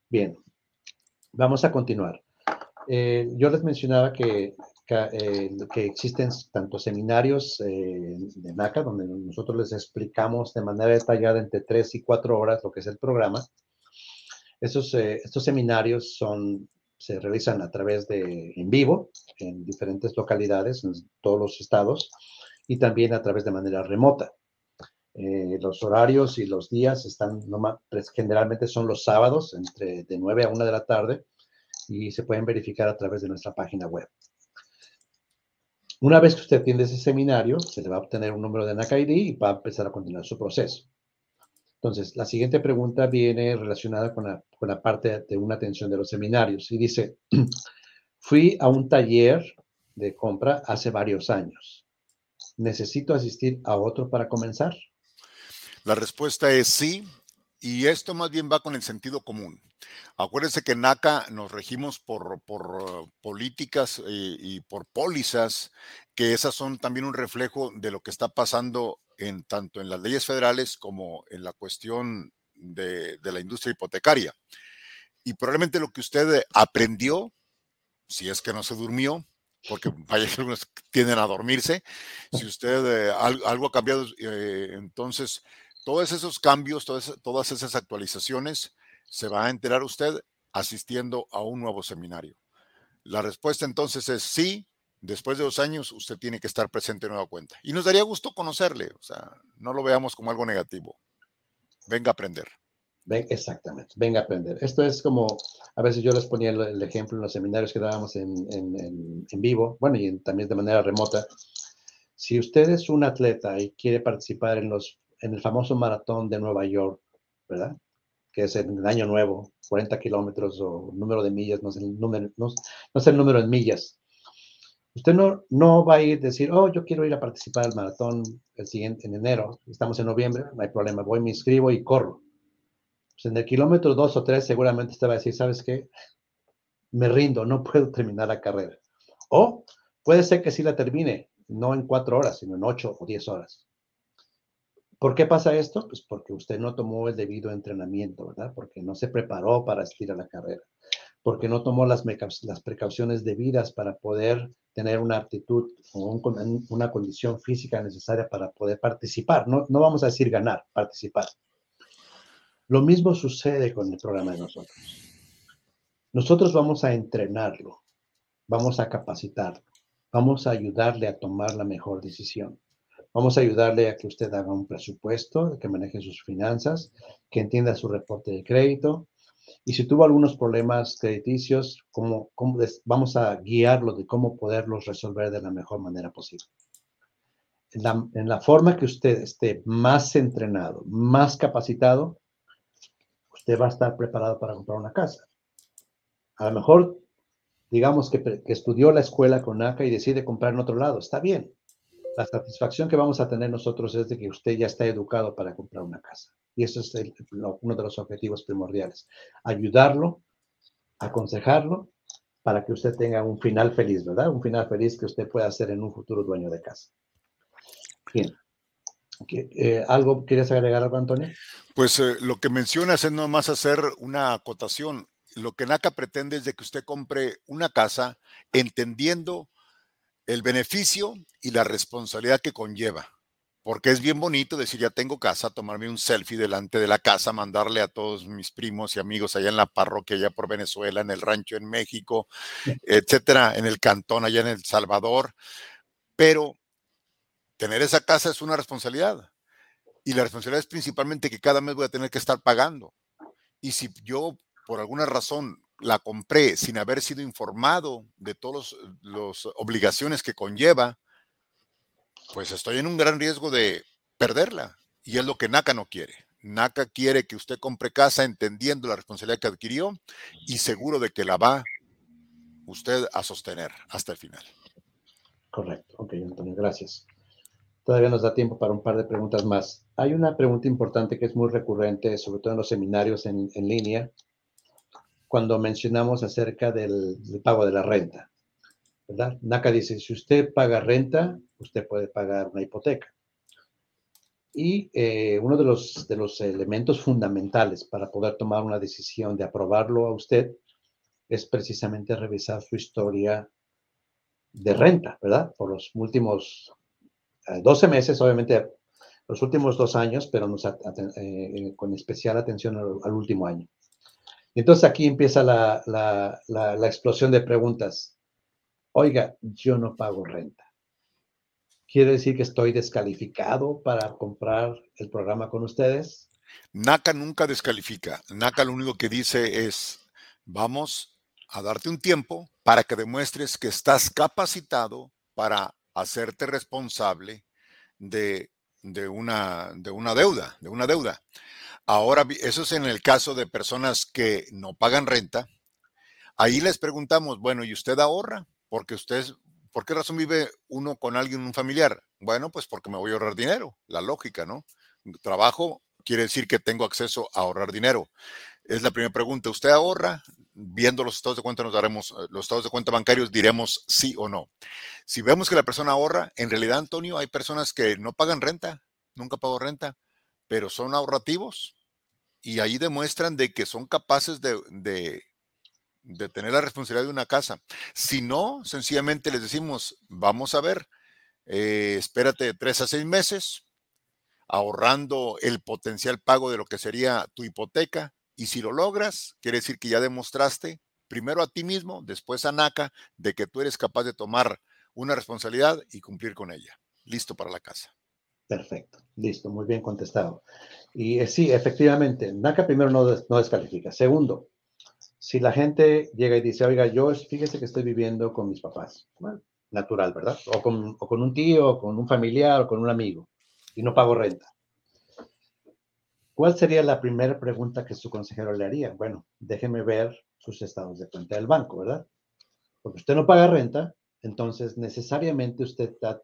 Speaker 1: Bien, vamos a continuar. Eh, yo les mencionaba que, eh, que, existen tanto seminarios eh, de NACA, donde nosotros les explicamos de manera detallada entre tres y cuatro horas lo que es el programa. Estos, estos seminarios son se realizan a través de en vivo en diferentes localidades en todos los estados y también a través de manera remota. Eh, los horarios y los días están, pues, generalmente son los sábados, entre de 9 a 1 de la tarde, y se pueden verificar a través de nuestra página web. Una vez que usted atiende ese seminario, se le va a obtener un número de NACID y va a empezar a continuar su proceso. Entonces, la siguiente pregunta viene relacionada con la, con la parte de una atención de los seminarios y dice, fui a un taller de compra hace varios años. ¿Necesito asistir a otro para comenzar?
Speaker 2: La respuesta es sí, y esto más bien va con el sentido común. Acuérdense que en NACA nos regimos por, por políticas y, y, por pólizas, que esas son también un reflejo de lo que está pasando en tanto en las leyes federales como en la cuestión de, la industria hipotecaria. Y probablemente lo que usted aprendió, si es que no se durmió, porque vaya que algunos tienden a dormirse, si usted eh, algo, ha cambiado, eh, entonces todos esos cambios, todas, esas actualizaciones, se va a enterar usted asistiendo a un nuevo seminario. La respuesta entonces es sí, después de dos años, usted tiene que estar presente en nueva cuenta. Y nos daría gusto conocerle, o sea, no lo veamos como algo negativo. Venga a aprender.
Speaker 1: Exactamente, venga a aprender. Esto es como, a veces yo les ponía el, ejemplo en los seminarios que dábamos en, en, vivo, bueno, y también de manera remota. Si usted es un atleta y quiere participar en, los, en el famoso maratón de Nueva York, ¿verdad? Que es en el año nuevo, 40 kilómetros o número de millas, no sé el número, no, sé el número en millas, Usted no, no va a ir a decir, oh, yo quiero ir a participar al maratón el siguiente, en enero, estamos en noviembre, no hay problema, voy, me inscribo y corro. Pues en el kilómetro dos o tres seguramente usted va a decir, ¿sabes qué? Me rindo, no puedo terminar la carrera. O puede ser que sí la termine, no en cuatro horas, sino en ocho o diez horas. ¿Por qué pasa esto? Pues porque usted no tomó el debido entrenamiento, ¿verdad? Porque no se preparó para asistir a la carrera porque no tomó las, precauciones debidas para poder tener una aptitud o una condición física necesaria para poder participar. No, no vamos a decir ganar, participar. Lo mismo sucede con el programa de nosotros. Nosotros vamos a entrenarlo, vamos a capacitarlo, vamos a ayudarle a tomar la mejor decisión. Vamos a ayudarle a que usted haga un presupuesto, que maneje sus finanzas, que entienda su reporte de crédito, y si tuvo algunos problemas crediticios, ¿cómo, cómo vamos a guiarlo de cómo poderlos resolver de la mejor manera posible. En la, forma que usted esté más entrenado, más capacitado, usted va a estar preparado para comprar una casa. A lo mejor, digamos que, que estudió la escuela con NACA y decide comprar en otro lado, está bien. La satisfacción que vamos a tener nosotros es de que usted ya está educado para comprar una casa. Y eso es uno de los objetivos primordiales. Ayudarlo, aconsejarlo, para que usted tenga un final feliz, ¿verdad? Un final feliz que usted pueda ser en un futuro dueño de casa. Bien. Eh, ¿Algo quieres agregar algo, Antonio?
Speaker 2: Pues eh, lo que mencionas es nomás hacer una acotación. Lo que NACA pretende es de que usted compre una casa entendiendo el beneficio y la responsabilidad que conlleva porque es bien bonito decir, ya tengo casa, tomarme un selfie delante de la casa, mandarle a todos mis primos y amigos allá en la parroquia, allá por Venezuela, en el rancho en México, etcétera, en el cantón, allá en El Salvador. Pero tener esa casa es una responsabilidad. Y la responsabilidad es principalmente que cada mes voy a tener que estar pagando. Y si yo, por alguna razón, la compré sin haber sido informado de todas las obligaciones que conlleva, pues estoy en un gran riesgo de perderla. Y es lo que NACA no quiere. NACA quiere que usted compre casa entendiendo la responsabilidad que adquirió y seguro de que la va usted a sostener hasta el final.
Speaker 1: Correcto. Ok, Antonio, gracias. Todavía nos da tiempo para un par de preguntas más. Hay una pregunta importante que es muy recurrente, sobre todo en los seminarios en, línea, cuando mencionamos acerca del, pago de la renta. ¿verdad? NACA dice, si usted paga renta, usted puede pagar una hipoteca. Y eh, uno de los, de los elementos fundamentales para poder tomar una decisión de aprobarlo a usted es precisamente revisar su historia de renta, ¿verdad? Por los últimos 12 eh, meses, obviamente los últimos dos años, pero eh, con especial atención al, último año. Entonces aquí empieza la, la explosión de preguntas. Oiga, yo no pago renta. ¿Quiere decir que estoy descalificado para comprar el programa con ustedes?
Speaker 2: NACA nunca descalifica. NACA lo único que dice es, vamos a darte un tiempo para que demuestres que estás capacitado para hacerte responsable de, una, de una deuda, de una deuda. Ahora, eso es en el caso de personas que no pagan renta. Ahí les preguntamos, bueno, ¿y usted ahorra? Porque usted ¿Por qué razón vive uno con alguien, un familiar? Bueno, pues porque me voy a ahorrar dinero, la lógica, ¿no? Trabajo quiere decir que tengo acceso a ahorrar dinero. Es la primera pregunta. ¿Usted ahorra? Viendo los estados de cuenta nos daremos, eh, los estados de cuenta bancarios diremos sí o no. Si vemos que la persona ahorra, en realidad, Antonio, hay personas que no pagan renta, nunca pago renta, pero son ahorrativos y ahí demuestran de que son capaces de de tener la responsabilidad de una casa. Si no, sencillamente les decimos, vamos a ver, eh, espérate tres a seis meses, ahorrando el potencial pago de lo que sería tu hipoteca. Y si lo logras, quiere decir que ya demostraste, primero a ti mismo, después a NACA, de que tú eres capaz de tomar una responsabilidad y cumplir con ella. Listo para la casa.
Speaker 1: Perfecto, listo, muy bien contestado. Y eh, sí, efectivamente, NACA primero no, no descalifica. Segundo, si la gente llega y dice, oiga, yo fíjese que estoy viviendo con mis papás, natural, ¿verdad? O con, o con un tío, o con un familiar, o con un amigo, y no pago renta. ¿Cuál sería la primera pregunta que su consejero le haría? Bueno, déjeme ver sus estados de cuenta del banco, ¿verdad? Porque usted no paga renta, entonces necesariamente usted está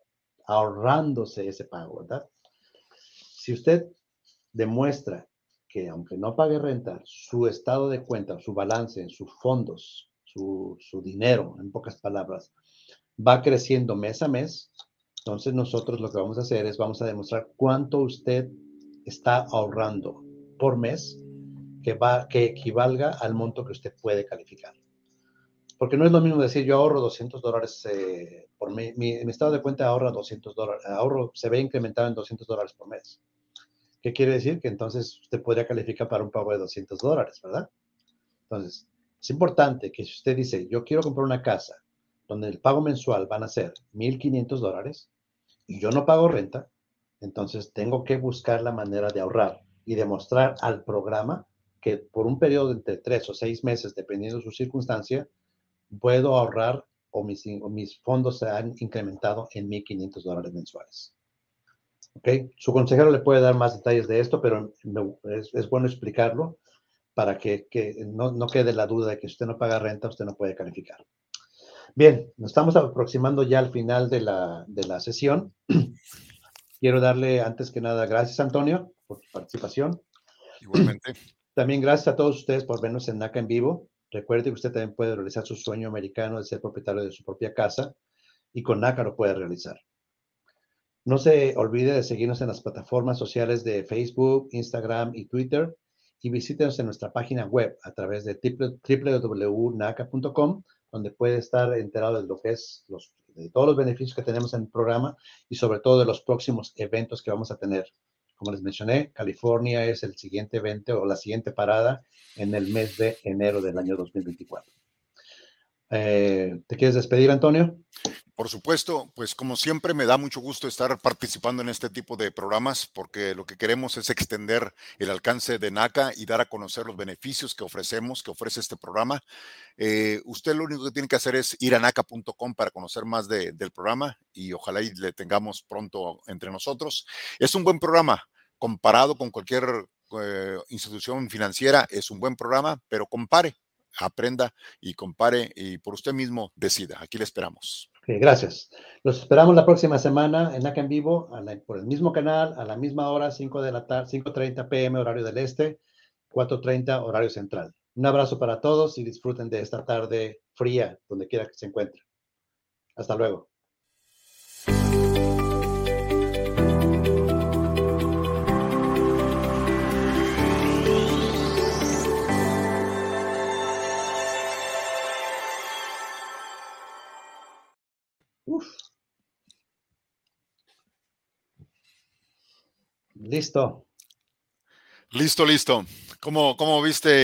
Speaker 1: ahorrándose ese pago, ¿verdad? Si usted demuestra que aunque no pague renta, su estado de cuenta, su balance, sus fondos, su, dinero, en pocas palabras, va creciendo mes a mes, entonces nosotros lo que vamos a hacer es vamos a demostrar cuánto usted está ahorrando por mes que, va, que equivalga al monto que usted puede calificar. Porque no es lo mismo decir yo ahorro 200 dólares eh, por mes, mi, mi, estado de cuenta ahorra 200 dólares, ahorro se ve incrementado en 200 dólares por mes. ¿Qué quiere decir? Que entonces usted podría calificar para un pago de 200 dólares, ¿verdad? Entonces, es importante que si usted dice, yo quiero comprar una casa donde el pago mensual van a ser 1.500 dólares y yo no pago renta, entonces tengo que buscar la manera de ahorrar y demostrar al programa que por un periodo entre tres o seis meses, dependiendo de su circunstancia, puedo ahorrar o mis, o mis fondos se han incrementado en 1.500 dólares mensuales. Su consejero le puede dar más detalles de esto, pero es, bueno explicarlo para que, no, quede la duda de que si usted no paga renta, usted no puede calificar. Bien, nos estamos aproximando ya al final de la, de la sesión. Quiero darle antes que nada gracias, Antonio, por su participación.
Speaker 2: Igualmente.
Speaker 1: También gracias a todos ustedes por vernos en NACA en vivo. Recuerde que usted también puede realizar su sueño americano de ser propietario de su propia casa y con NACA lo puede realizar. No se olvide de seguirnos en las plataformas sociales de Facebook, Instagram y Twitter y visítenos en nuestra página web a través de www.naca.com, donde puede estar enterado de lo que es los, de todos los beneficios que tenemos en el programa y sobre todo de los próximos eventos que vamos a tener. Como les mencioné, California es el siguiente evento o la siguiente parada en el mes de enero del año 2024. Eh, ¿Te quieres despedir, Antonio?
Speaker 2: Por supuesto, pues como siempre me da mucho gusto estar participando en este tipo de programas porque lo que queremos es extender el alcance de NACA y dar a conocer los beneficios que ofrecemos, que ofrece este programa. Eh, usted lo único que tiene que hacer es ir a naca.com para conocer más del programa y ojalá y le tengamos pronto entre nosotros. Es un buen programa comparado con cualquier eh, institución financiera es un buen programa, pero compare, aprenda y compare y por usted mismo decida. Aquí le esperamos.
Speaker 1: Gracias. Los esperamos la próxima semana en acá en vivo, por el mismo canal, a la misma hora, 5 de la tarde, 5.30 pm horario del este, 4.30 horario central. Un abrazo para todos y disfruten de esta tarde fría, donde quiera que se encuentren. Hasta luego. Listo.
Speaker 2: Listo, listo. ¿Cómo, cómo viste